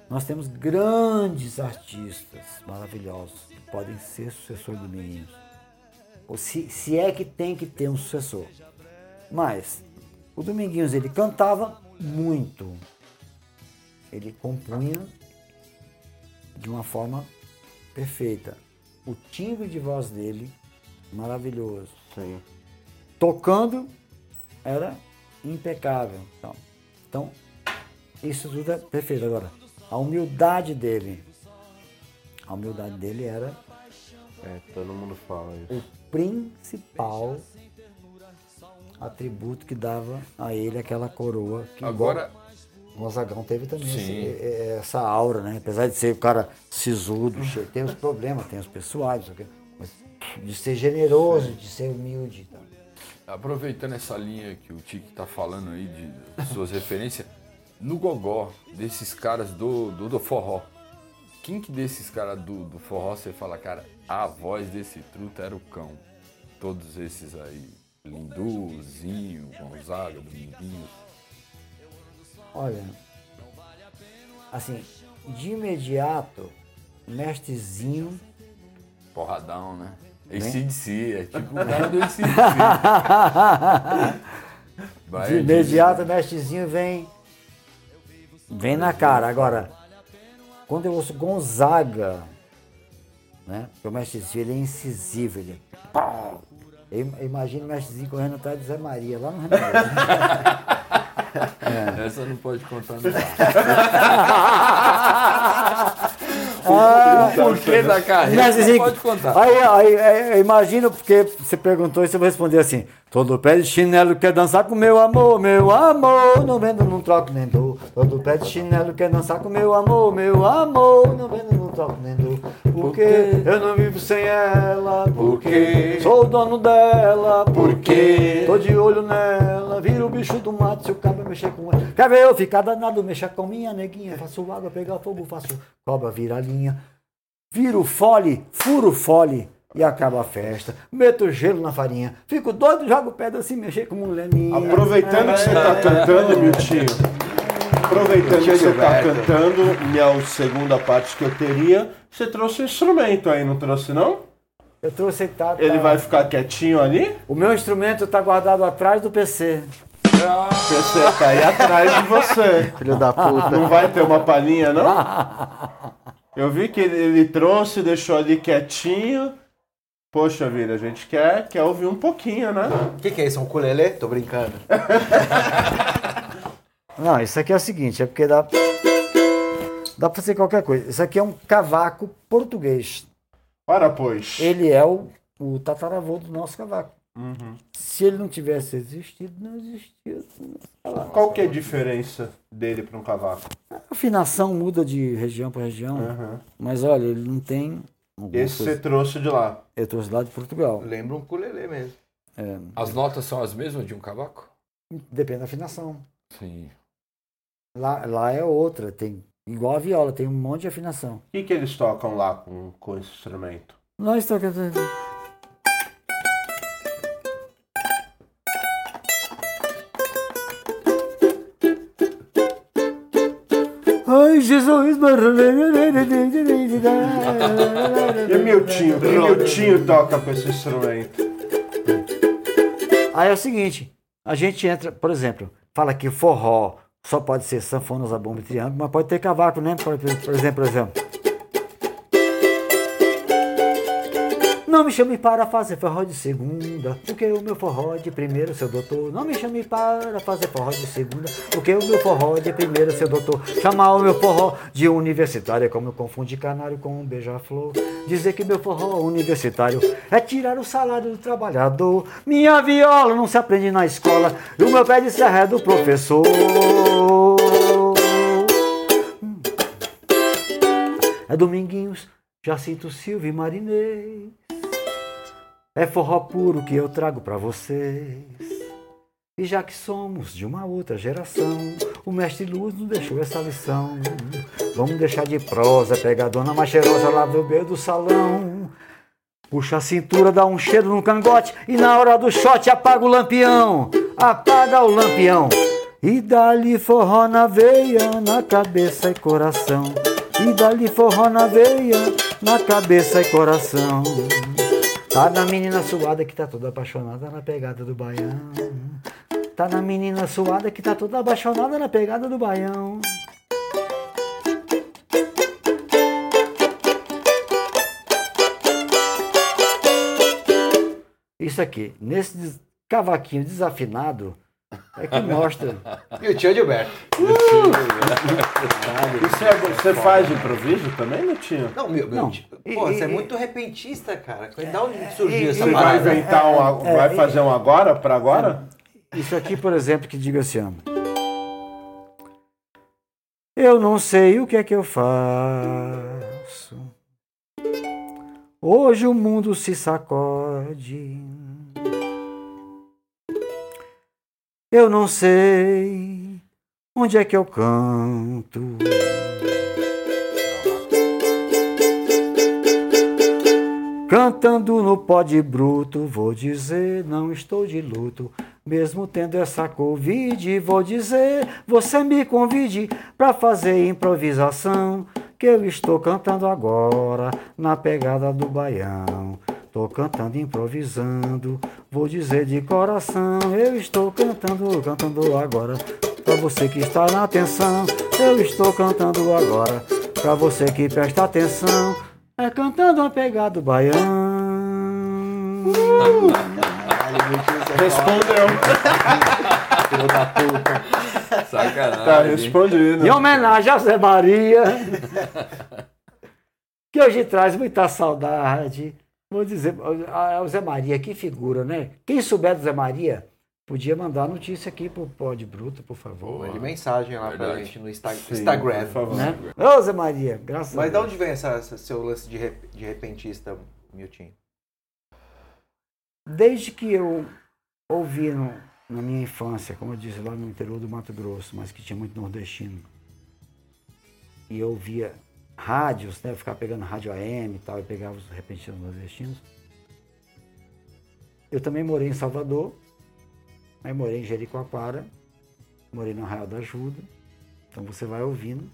Speaker 6: Nós temos grandes artistas maravilhosos que podem ser sucessor do Dominguinhos. Ou se, se é que tem que ter um sucessor. Mas o Dominguinhos ele cantava muito. Ele compunha de uma forma perfeita. O timbre de voz dele, maravilhoso.
Speaker 5: Sim.
Speaker 6: Tocando, era impecável. Então, então, isso tudo é perfeito. Agora, a humildade dele, a humildade dele era
Speaker 5: É, todo mundo fala isso.
Speaker 6: o principal atributo que dava a ele aquela coroa. Que
Speaker 4: Agora,
Speaker 6: Gonzagão teve também esse- essa aura, né? Apesar de ser o cara sisudo, cheio- tem os problemas, tem os pessoais, mas de ser generoso, de ser humilde. e tal.
Speaker 4: aproveitando essa linha que o Tiki tá falando aí de suas referências, no gogó, desses caras do, do, do forró, quem que desses caras do, do forró você fala, cara, a voz desse truta era o cão? Todos esses aí, Lindu, Zinho, Gonzaga, Dominguinhos.
Speaker 6: Olha, assim, de imediato, mestrezinho
Speaker 4: Porradão, né? ACDC, é tipo o cara do ACDC.
Speaker 6: De imediato, o mestrezinho vem. Vem na cara. Agora, quando eu ouço Gonzaga, né? Porque o mestrezinho ele é incisivo, ele. é pau. Eu im- eu imagino o mestrezinho correndo atrás de Zé Maria, lá no Renato.
Speaker 4: Essa não pode contar não.
Speaker 6: Ah,
Speaker 4: o porquê da carreira
Speaker 6: Mestrezinho,
Speaker 4: não pode contar.
Speaker 6: Aí, aí, aí, eu imagino, porque você perguntou isso, eu vou responder assim. Todo pé de chinelo quer dançar com meu amor, meu amor, não vendo, não troco nem dou. Todo pé de chinelo quer dançar com meu amor, meu amor, não vendo, não troco nem dou. Porque eu não vivo sem ela, porque sou o dono dela, porque tô de olho nela, vira o bicho do mato se o cabo mexer com ela. Quer ver eu ficar danado, mexer com minha neguinha, faço água, pegar fogo, faço cobra, vira linha. Viro fole, furo fole e acaba a festa. Meto gelo na farinha. Fico doido, jogo pedra assim, mexer como um leminho.
Speaker 5: Aproveitando que você tá cantando, Miltinho. Aproveitando que você tá cantando, minha segunda parte que eu teria, você trouxe um instrumento aí, não trouxe não?
Speaker 6: Eu trouxe tá,
Speaker 5: Ele
Speaker 6: tá-
Speaker 5: vai ficar quietinho ali?
Speaker 6: O meu instrumento tá guardado atrás do PC.
Speaker 5: Você tá aí atrás de você.
Speaker 2: Filho da puta.
Speaker 5: Não vai ter uma palhinha, não? Eu vi que ele, ele trouxe, deixou ali quietinho. Poxa vida, a gente quer, quer ouvir um pouquinho, né?
Speaker 3: O que, que é isso? Um ukulele? Tô brincando.
Speaker 6: Não, isso aqui é o seguinte, é porque dá. Dá pra fazer qualquer coisa. Isso aqui é um cavaco português.
Speaker 5: Para, pois.
Speaker 6: Ele é o, o tataravô do nosso cavaco.
Speaker 5: Uhum.
Speaker 6: Se ele não tivesse existido, não existia.
Speaker 5: Qual que é a diferença dele para um cavaco?
Speaker 6: A afinação muda de região para região,
Speaker 5: Uhum.
Speaker 6: mas olha, ele não tem.
Speaker 5: Esse
Speaker 6: coisa-
Speaker 5: você trouxe de lá.
Speaker 6: Eu trouxe lá de Portugal.
Speaker 3: Lembra um ukulele mesmo.
Speaker 6: É,
Speaker 4: As notas são as mesmas de um cavaco?
Speaker 6: depende da afinação.
Speaker 4: Sim.
Speaker 6: Lá, lá é outra, tem igual a viola, tem um monte de afinação.
Speaker 5: O que, que eles tocam lá com, com esse instrumento?
Speaker 6: Nós tocamos. Jesus,
Speaker 5: E Miltinho? O que Miltinho toca com esse instrumento?
Speaker 6: Aí é o seguinte, a gente entra, por exemplo, fala que forró só pode ser sanfona, zabumba e triângulo, mas pode ter cavaco, né? Por, por exemplo, por exemplo. Não me chame para fazer forró de segunda, porque o meu forró de primeiro, seu doutor. Não me chame para fazer forró de segunda, porque o meu forró de primeiro, seu doutor. Chamar o meu forró de universitário é como confundir canário com um beija-flor. Dizer que meu forró universitário é tirar o salário do trabalhador. Minha viola não se aprende na escola, e o meu pé de serra é do professor. É Dominguinhos, Jacinto Silva e Marinês. É forró puro que eu trago pra vocês. E já que somos de uma outra geração, o mestre Luz nos deixou essa lição. Vamos deixar de prosa, pega a dona mais cheirosa lá do meio do salão. Puxa a cintura, dá um cheiro no cangote e na hora do shot apaga o lampião. Apaga o lampião. E dá-lhe forró na veia, na cabeça e coração. E dá-lhe forró na veia, na cabeça e coração. Tá na menina suada que tá toda apaixonada na pegada do baião. Tá na menina suada que tá toda apaixonada na pegada do baião. Isso aqui, nesse cavaquinho desafinado, é que mostra.
Speaker 3: E o tio Gilberto.
Speaker 6: sabe?
Speaker 5: E você, você faz improviso também, Netinho?
Speaker 3: Não, meu, meu
Speaker 6: Não. E-
Speaker 3: pô,
Speaker 6: e-
Speaker 3: você é
Speaker 6: e-
Speaker 3: muito repentista, cara. Da onde que surgiu essa
Speaker 5: Você vai inventar um, a-
Speaker 6: é,
Speaker 5: vai
Speaker 6: é,
Speaker 5: fazer um agora, pra agora?
Speaker 6: Isso aqui, por exemplo, que diga assim, ó. Eu não sei o que é que eu faço. Hoje o mundo se sacode. Eu não sei onde é que eu canto. Cantando no pó de bruto, vou dizer, não estou de luto. Mesmo tendo essa Covid, vou dizer, você me convide para fazer improvisação. Que eu estou cantando agora, na pegada do baião. Tô cantando, improvisando, vou dizer de coração. Eu estou cantando, cantando agora. Pra você que está na atenção, eu estou cantando agora. Pra você que presta atenção, é cantando a pegada do baião.
Speaker 5: Respondeu.
Speaker 3: Filho da puta.
Speaker 4: Sacanagem.
Speaker 5: Tá respondido.
Speaker 6: Em homenagem a Zé Maria, que hoje traz muita saudade. Vou dizer, a- o Zé Maria, que figura, né? Quem souber do Zé Maria, podia mandar notícia aqui pro Pod Bruto, por favor.
Speaker 3: Mande mensagem lá pra
Speaker 4: Verdade.
Speaker 3: gente no Insta-
Speaker 5: Sim,
Speaker 3: Instagram.
Speaker 5: por favor.
Speaker 6: Né? Ô, Zé Maria, graças
Speaker 3: Mas
Speaker 6: a
Speaker 3: de
Speaker 6: Deus.
Speaker 3: onde vem essa, essa seu lance de, rep- de repentista, Milton?
Speaker 6: Desde que eu ouvi no- na minha infância, como eu disse, lá no interior do Mato Grosso, mas que tinha muito nordestino, e eu ouvia rádios, né, eu ficava pegando rádio AM e tal, e pegava os repentinos nordestinos. Eu também morei em Salvador, aí morei em Jericoacoara, morei no Arraial da Ajuda, então você vai ouvindo,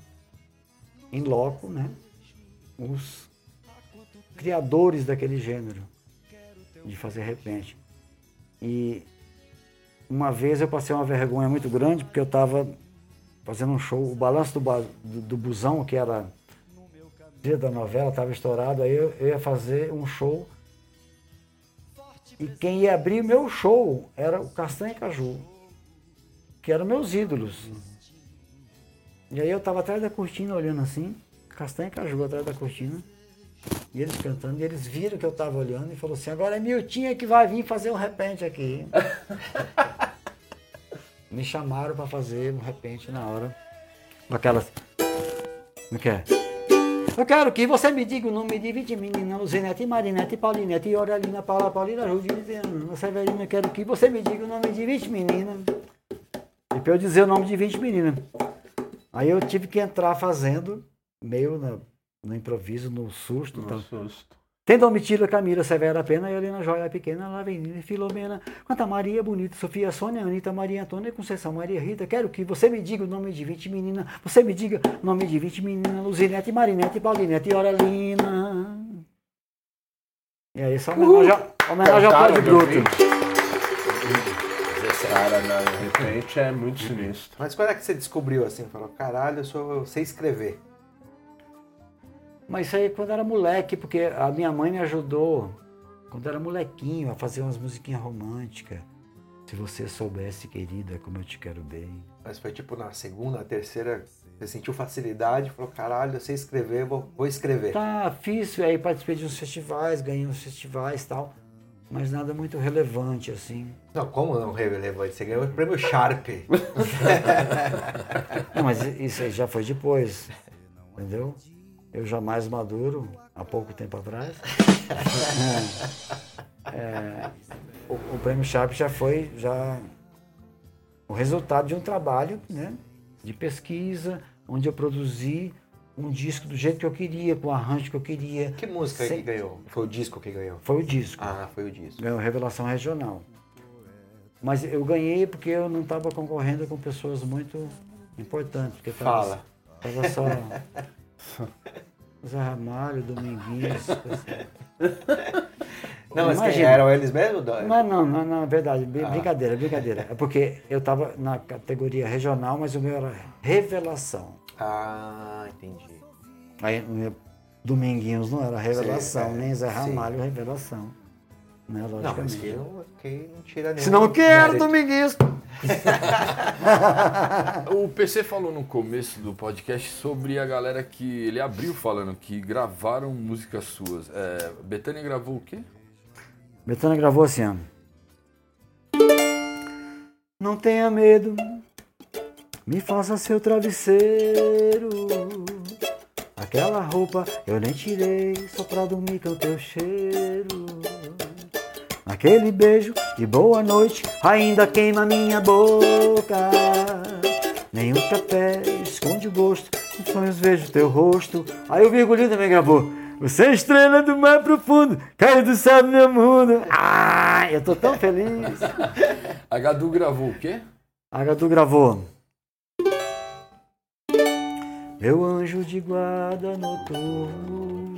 Speaker 6: em loco, né, os criadores daquele gênero de fazer repente. E uma vez eu passei uma vergonha muito grande porque eu estava fazendo um show, o balanço do, do, do busão, que era dia da novela, estava estourado, aí eu, eu ia fazer um show. E quem ia abrir o meu show era o Castanha e Caju, que eram meus ídolos. E aí eu estava atrás da cortina olhando assim, Castanha e Caju atrás da cortina. E eles cantando, e eles viram que eu estava olhando e falou assim, agora é Miltinha que vai vir fazer um repente aqui. Me chamaram para fazer um repente na hora. Com aquelas. Como que é? Eu quero que você me diga o nome de 20 meninas, Luzinete, Marinete, Paulinete, Aurelina, Paula, Paulina, Judina, Severina. Eu quero que você me diga o nome de 20 meninas. E para eu dizer o nome de 20 meninas. Aí eu tive que entrar fazendo, meio na- no improviso, no susto.
Speaker 5: No
Speaker 6: Então,
Speaker 5: susto.
Speaker 6: Tem Domitila, Camila, Severa Pena, Helena Joia Pequena, Lavenina, Filomena, Quanta Maria Bonita, Sofia Sônia, Anitta, Maria Antônia, Conceição, Maria Rita. Quero que você me diga o nome de 20 meninas. Você me diga o nome de 20 meninas. Luzinete, Marinete, Paulinete e Aurelina. E aí, só homenagem, a- homenagem ao
Speaker 5: de
Speaker 6: Bruto.
Speaker 5: Cara, não, de repente é muito sinistro.
Speaker 3: Mas quando é que você descobriu assim? Falou, caralho, eu, sou, eu sei escrever.
Speaker 6: Mas isso aí quando era moleque, porque a minha mãe me ajudou, quando era molequinho, a fazer umas musiquinhas românticas. Se você soubesse, querida, como eu te quero bem.
Speaker 3: Mas foi tipo na segunda, terceira, você sentiu facilidade, falou, caralho, eu sei escrever, vou, vou escrever.
Speaker 6: Tá, fiz, aí participei de uns festivais, ganhei uns festivais e tal, mas nada muito relevante, assim.
Speaker 3: Não, como não relevante? Você ganhou o prêmio Sharp.
Speaker 6: Não, mas isso aí já foi depois, entendeu? Eu jamais maduro, há pouco tempo atrás. É, o, o prêmio Sharp já foi já o resultado de um trabalho né, de pesquisa, onde eu produzi um disco do jeito que eu queria, com o arranjo que eu queria.
Speaker 3: Que música
Speaker 6: Sem-
Speaker 3: que ganhou? Foi o disco que ganhou?
Speaker 6: Foi o disco.
Speaker 3: Ah, foi o disco.
Speaker 6: Ganhou Revelação Regional. Mas eu ganhei porque eu não estava concorrendo com pessoas muito importantes. Porque tava,
Speaker 3: Fala.
Speaker 6: Tava só Zé Ramalho, Dominguinhos.
Speaker 3: Não, mas quem
Speaker 6: Imagina.
Speaker 3: eram eles mesmo? Dó?
Speaker 6: Não, não, não, não, é verdade.
Speaker 3: Ah.
Speaker 6: brin- Brincadeira, brincadeira. É porque eu estava na categoria regional, mas o meu era Revelação.
Speaker 3: Ah, entendi.
Speaker 6: Aí o meu Dominguinhos não era Revelação,
Speaker 3: Sim, é,
Speaker 6: nem Zé
Speaker 3: sim.
Speaker 6: Ramalho Revelação. Né,
Speaker 3: Não, mas
Speaker 6: logicamente.
Speaker 3: que não, que não tira nenhum.
Speaker 6: Se não quero. Domingues.
Speaker 4: O PC falou no começo do podcast sobre a galera que. Ele abriu falando que gravaram músicas suas. É, Betânia gravou o quê?
Speaker 6: Betânia gravou assim, ó. Não tenha medo, me faça seu travesseiro. Aquela roupa eu nem tirei, só pra dormir com teu cheiro. Aquele beijo de boa noite ainda queima minha boca. Nenhum café esconde o gosto, em sonhos vejo teu rosto. Aí o Virgulinho também gravou. Você é estrela do mar profundo, caiu do céu do meu mundo. Ah, eu tô tão feliz.
Speaker 4: A Gadu gravou o quê?
Speaker 6: A Gadu gravou. Meu anjo de guarda noturno.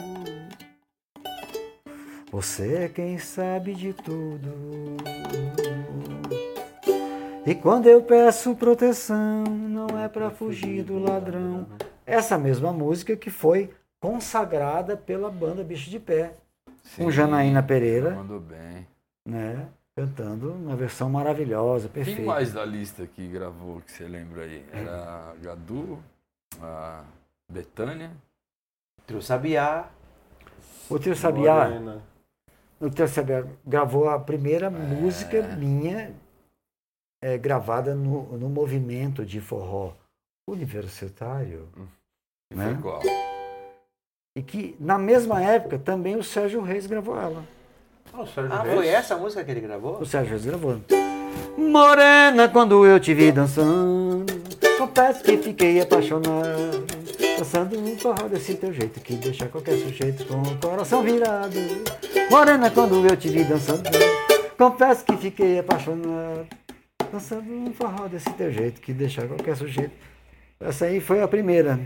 Speaker 6: Você é quem sabe de tudo. E quando eu peço proteção, não é pra fugir do ladrão. Essa mesma música que foi consagrada pela banda Bicho de Pé, com Janaína Pereira,
Speaker 4: Mandou bem.
Speaker 6: né? Cantando uma versão maravilhosa, perfeita.
Speaker 4: Quem mais da lista que gravou que você lembra aí? Era a Gadu, a Betânia.
Speaker 3: Trio Sabiá.
Speaker 6: O Trio Sabiá,
Speaker 5: Morena.
Speaker 6: O Trio Sabiá gravou a primeira música minha é, gravada no, no movimento de forró universitário.
Speaker 4: Que
Speaker 6: Né?
Speaker 4: foi qual?
Speaker 6: E que na mesma época também o Sérgio Reis gravou ela.
Speaker 5: Ah, o Sérgio
Speaker 3: Ah,
Speaker 5: Reis.
Speaker 3: foi essa a música que ele gravou?
Speaker 6: O Sérgio Reis gravou. Morena, quando eu te vi dançando, confesso que fiquei apaixonado. Dançando um forró desse teu jeito que deixa qualquer sujeito com o coração virado. Morena, quando eu te vi dançando, confesso que fiquei apaixonado. Dançando um forró desse teu jeito que deixa qualquer sujeito. Essa aí foi a primeira.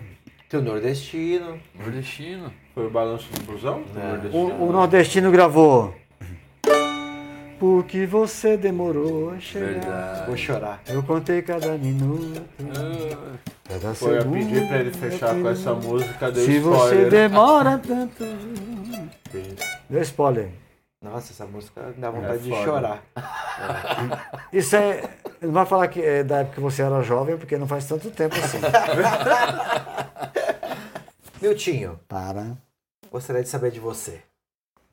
Speaker 3: Trio Nordestino.
Speaker 4: Nordestino.
Speaker 5: Foi o Balanço do Busão? Nordestino?
Speaker 6: O, o nordestino gravou. Porque você demorou a chegar.
Speaker 4: Verdade.
Speaker 3: Vou chorar.
Speaker 6: Eu contei cada minuto.
Speaker 4: Ah,
Speaker 6: Cada
Speaker 5: Foi a
Speaker 6: segundo,
Speaker 5: pedir pra ele fechar com essa música, deu
Speaker 6: Se você
Speaker 5: spoiler.
Speaker 6: demora tanto. Deu spoiler.
Speaker 3: Nossa, essa música dá vontade de
Speaker 5: foda.
Speaker 3: chorar.
Speaker 6: Isso é. Não vai falar que é da época que você era jovem, porque não faz tanto tempo assim.
Speaker 3: Miltinho,
Speaker 6: Para.
Speaker 3: gostaria de saber de você.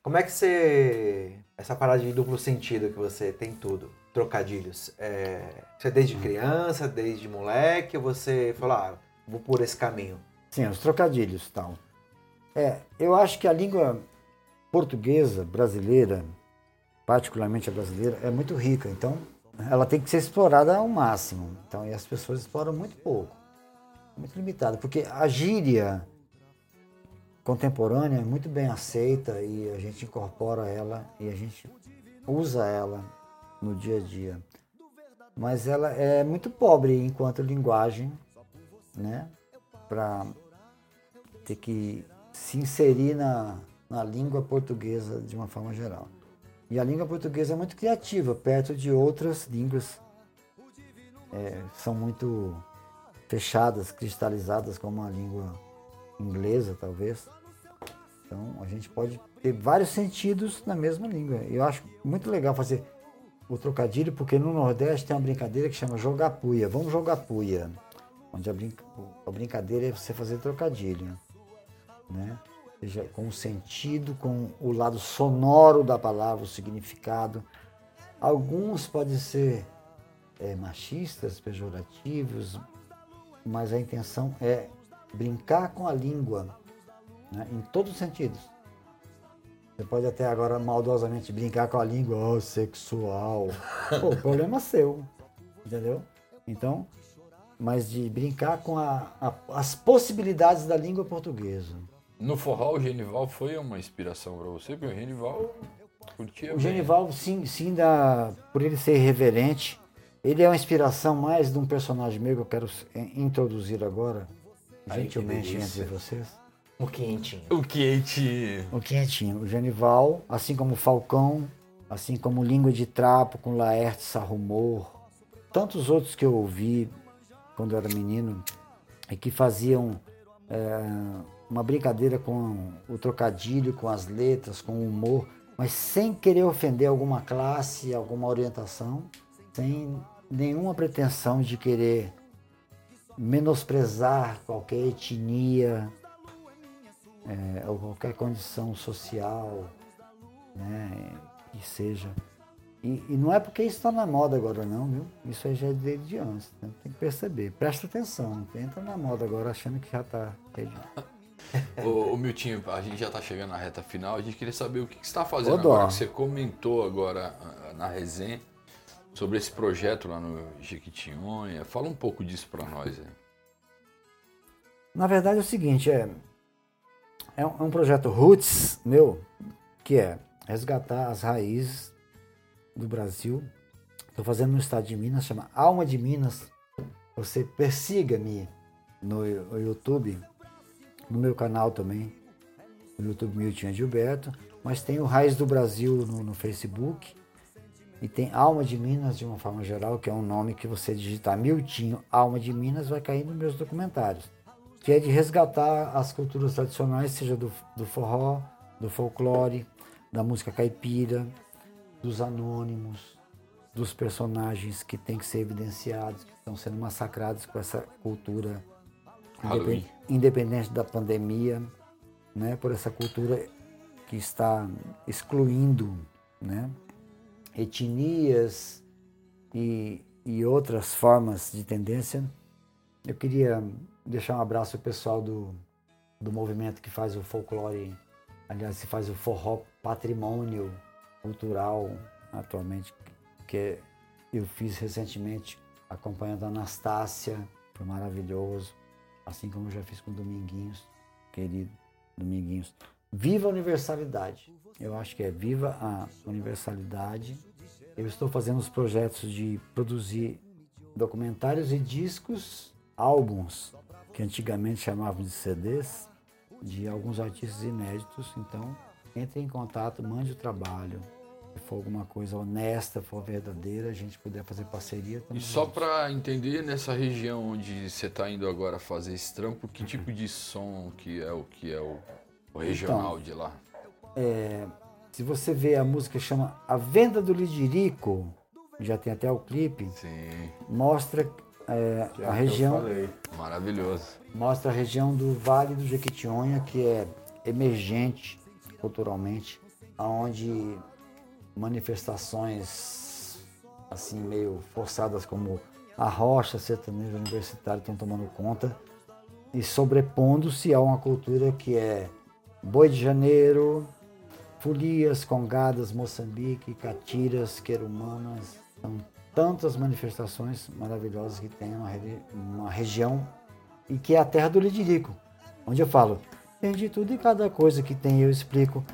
Speaker 3: Como é que você. Essa parada de duplo sentido que você tem tudo, trocadilhos. É, você é desde criança, desde moleque, você falou, ah, vou por esse caminho?
Speaker 6: Sim, os trocadilhos tal. É, eu acho que a língua portuguesa, brasileira, particularmente a brasileira, é muito rica. Então, ela tem que ser explorada ao máximo. Então, e as pessoas exploram muito pouco. Muito limitado. Porque a gíria contemporânea é muito bem aceita e a gente incorpora ela e a gente usa ela no dia a dia. Mas ela é muito pobre enquanto linguagem, né? Para ter que se inserir na, na língua portuguesa de uma forma geral. E a língua portuguesa é muito criativa, perto de outras línguas é, são muito fechadas, cristalizadas, como a língua inglesa, talvez. Então, a gente pode ter vários sentidos na mesma língua. Eu acho muito legal fazer o trocadilho, porque no Nordeste tem uma brincadeira que chama jogar puia. Vamos jogar puia. Onde a, brinca- a brincadeira é você fazer trocadilho. Né? Seja com o sentido, com o lado sonoro da palavra, o significado. Alguns podem ser é, machistas, pejorativos, mas a intenção é brincar com a língua, né, em todos os sentidos. Você pode até agora maldosamente brincar com a língua oh, sexual. Pô, problema é seu, entendeu? Então, mas de brincar com a- a- as possibilidades da língua portuguesa.
Speaker 4: No forró, o Genival foi uma inspiração pra você, porque o Genival curtia
Speaker 6: O
Speaker 4: bem.
Speaker 6: Genival, sim, sim dá, por ele ser irreverente, ele é uma inspiração mais de um personagem meu que eu quero eh, introduzir agora,
Speaker 3: Ai,
Speaker 6: gentilmente
Speaker 3: que
Speaker 6: entre vocês.
Speaker 3: Um quentinho.
Speaker 4: O quente.
Speaker 6: O Quentinho, o Genival, assim como o Falcão, assim como Língua de Trapo com Laerte Sarrumor, tantos outros que eu ouvi quando eu era menino e que faziam eh, uma brincadeira com o trocadilho, com as letras, com o humor, mas sem querer ofender alguma classe, alguma orientação, sem nenhuma pretensão de querer menosprezar qualquer etnia é, ou qualquer condição social, né, que seja. E, e não é porque isso está na moda agora não, viu? Isso aí já é desde antes, né? tem que perceber. Presta atenção, não entra na moda agora achando que já está.
Speaker 4: Ô, ô Miltinho, a gente já está chegando na reta final. A gente queria saber o que, que você está fazendo
Speaker 6: Dó.
Speaker 4: agora. Que você comentou agora na resenha sobre esse projeto lá no Jequitinhonha. Fala um pouco disso para nós. Né?
Speaker 6: Na verdade é o seguinte, é, é um, é um projeto Roots meu, que é resgatar as raízes do Brasil. Estou fazendo no estado de Minas, chama Alma de Minas. Você persiga-me no, YouTube, no meu canal também, no YouTube Milton Gilberto, mas tem o Raiz do Brasil no, no Facebook e tem Alma de Minas de uma forma geral, que é um nome que você digitar Miltinho Alma de Minas vai cair nos meus documentários, que é de resgatar as culturas tradicionais, seja do, do forró, do folclore, da música caipira, dos anônimos, dos personagens que têm que ser evidenciados, que estão sendo massacrados com essa cultura independ- independente da pandemia, né, por essa cultura que está excluindo né, etnias e, e outras formas de tendência. Eu queria deixar um abraço ao pessoal do, do movimento que faz o folclore, aliás, que faz o forró patrimônio cultural atualmente, que eu fiz recentemente acompanhando a Anastácia, foi maravilhoso, assim como eu já fiz com o Dominguinhos, querido Dominguinhos. Viva a universalidade. Eu acho que é viva a universalidade. Eu estou fazendo os projetos de produzir documentários e discos, álbuns, que antigamente chamavam de CDs, de alguns artistas inéditos. Então, entre em contato, mande o trabalho. Se for alguma coisa honesta, for verdadeira, a gente puder fazer parceria
Speaker 4: E
Speaker 6: também.
Speaker 4: só para entender, nessa região onde você está indo agora fazer esse trampo, que tipo de som que é o que é o, o regional de lá?
Speaker 6: Se você vê a música que chama A Venda do Lidirico, já tem até o clipe,
Speaker 4: Sim,
Speaker 6: mostra é,
Speaker 5: Que é
Speaker 6: a
Speaker 5: que
Speaker 6: região
Speaker 5: Eu falei.
Speaker 4: maravilhoso.
Speaker 6: mostra a região do Vale do Jequitinhonha, que é emergente culturalmente, onde manifestações assim meio forçadas como a rocha sertaneja universitária estão tomando conta e sobrepondo-se a uma cultura que é Boi de Janeiro, folias, congadas, Moçambique, catiras, querumanas, são tantas manifestações maravilhosas que tem uma, re- uma região e que é a terra do Lidirico, onde eu falo, tem de tudo e cada coisa que tem, eu explico.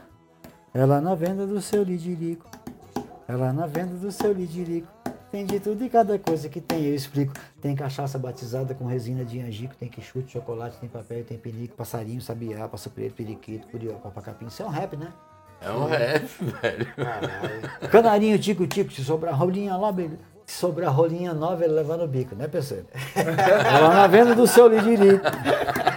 Speaker 6: Ela na venda do seu Lidirico, ela na venda do seu Lidirico, tem de tudo e cada coisa que tem, eu explico. Tem cachaça batizada com resina de angico, tem quichute, chocolate, tem papel, tem pinico, passarinho, sabiá, passa preto, periquito, curió, papacapim. Isso é um rap, né?
Speaker 4: É um rap, velho.
Speaker 6: Canarinho, tico-tico, se sobrar rolinha lá, beleza. Se sobrar rolinha nova, ele leva no bico, né, pessoal? Ela na venda do seu lidirico.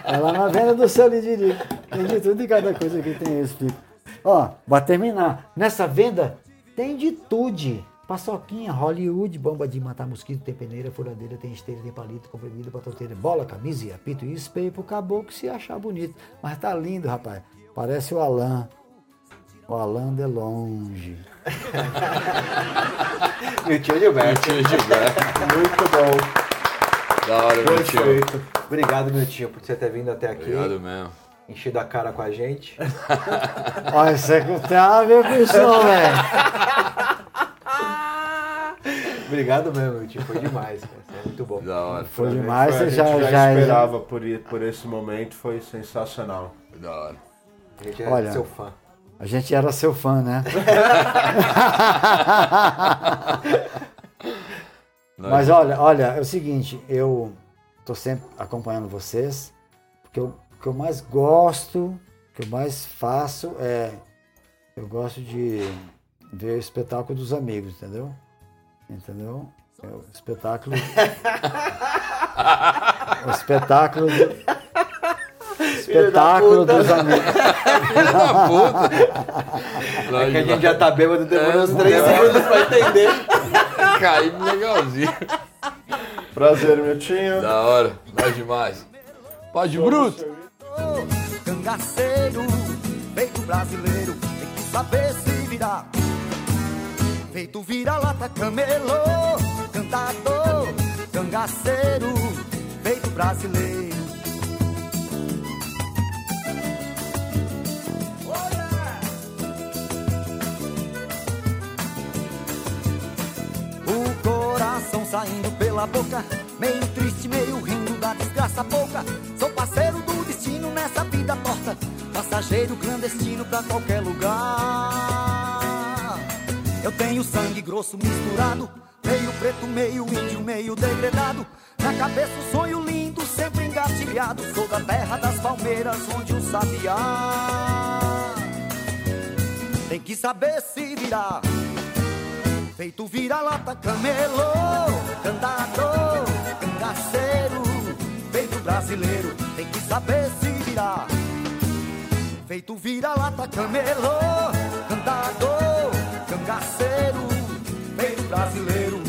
Speaker 6: Ela na venda do seu lidirico. Tem de tudo e cada coisa que tem, eu explico. Ó, pra terminar, nessa venda tem de tudo. Paçoquinha, Hollywood, bomba de matar mosquito, tem peneira, furadeira, tem esteira, tem palito, comprimido, batoteira, bola, camisa e apito e espelho pro caboclo se achar bonito. Mas tá lindo, rapaz. Parece o Alan. O Alan de longe.
Speaker 3: O tio Gilberto.
Speaker 4: Tio Gilberto.
Speaker 5: Muito bom.
Speaker 4: Da hora, meu tio.
Speaker 3: Perfeito. Obrigado, meu tio, por você ter vindo até aqui.
Speaker 4: Obrigado mesmo.
Speaker 3: Enchido a cara com a gente.
Speaker 6: Olha, você com isso, não, velho.
Speaker 3: Obrigado mesmo, meu tio. Foi demais, cara. É muito bom.
Speaker 4: Da hora.
Speaker 6: Foi demais,
Speaker 5: Foi, a
Speaker 6: você
Speaker 5: gente
Speaker 6: já,
Speaker 5: já,
Speaker 6: já,
Speaker 5: esperava por, i- por esse momento, foi sensacional.
Speaker 4: Da hora.
Speaker 3: A gente é
Speaker 6: Olha.
Speaker 3: seu fã.
Speaker 6: A gente era seu fã, né? Mas olha, olha, é o seguinte, eu tô sempre acompanhando vocês, porque eu- o que eu mais gosto, o que eu mais faço é. Eu gosto de ver o espetáculo dos amigos, entendeu? Entendeu? É o espetáculo. o espetáculo. do-
Speaker 9: espetáculo dos amigos.
Speaker 3: É que a gente já tá bêbado, demorou uns 3 segundos pra entender.
Speaker 4: Caiu legalzinho.
Speaker 5: Prazer, Miltinho.
Speaker 4: Da hora, nós demais. Pode bruto.
Speaker 6: Cangaceiro, feito brasileiro, tem que saber se virar. Feito vira-lata, camelô, cantador, cangaceiro, feito brasileiro. Saindo pela boca, meio triste, meio rindo da desgraça pouca. Sou parceiro do destino nessa vida torta, passageiro clandestino pra qualquer lugar. Eu tenho sangue grosso misturado, meio preto, meio índio, meio degradado. Na cabeça um sonho lindo, sempre engatilhado. Sou da terra das palmeiras, onde o sabiá tem que saber se virar. Feito vira-lata, camelô, cantador, cangaceiro, feito brasileiro, tem que saber se virar. Feito vira-lata, camelô, cantador, cangaceiro, feito brasileiro.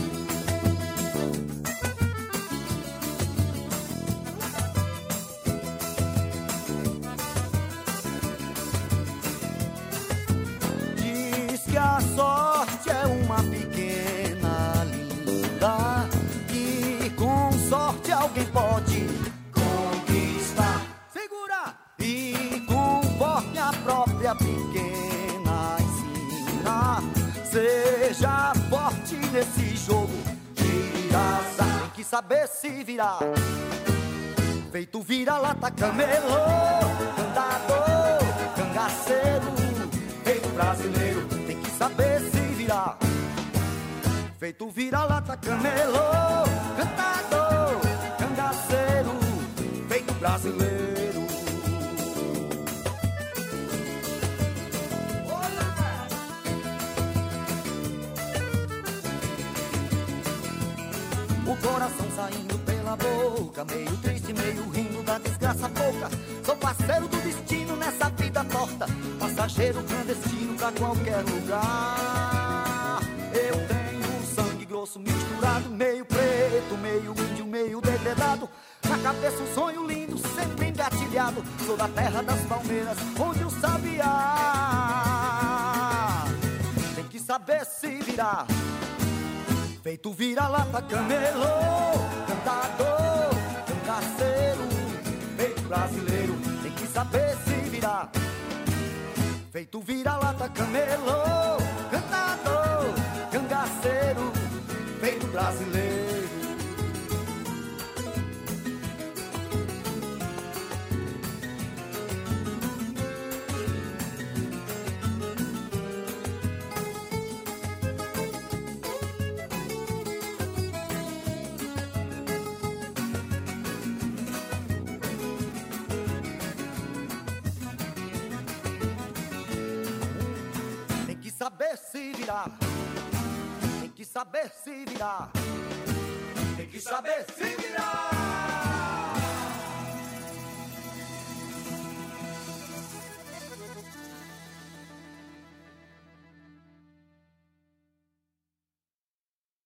Speaker 6: Diz que a sorte é uma pequena linda que com sorte alguém pode conquistar. Segura! E conforme a própria pequena ensina, seja forte nesse jogo. Tiraça, tem que saber se virar. Feito vira-lata, camelô, cantador, cangaceiro, feito brasileiro, tem que saber se virar. Feito vira-lata, camelô, cantador, cangaceiro, feito brasileiro. O coração saindo pela boca, meio triste, meio rindo da desgraça pouca. Sou parceiro do destino nessa vida torta, passageiro clandestino pra qualquer lugar. Na cabeça um sonho lindo, sempre engatilhado. Sou da terra das palmeiras, onde o sabiá tem que saber se virar. Feito vira-lata, camelô, cantador, cangaceiro, feito brasileiro, tem que saber se virar. Feito vira-lata, camelô, virar. Tem que saber se virar. Tem que saber se virar.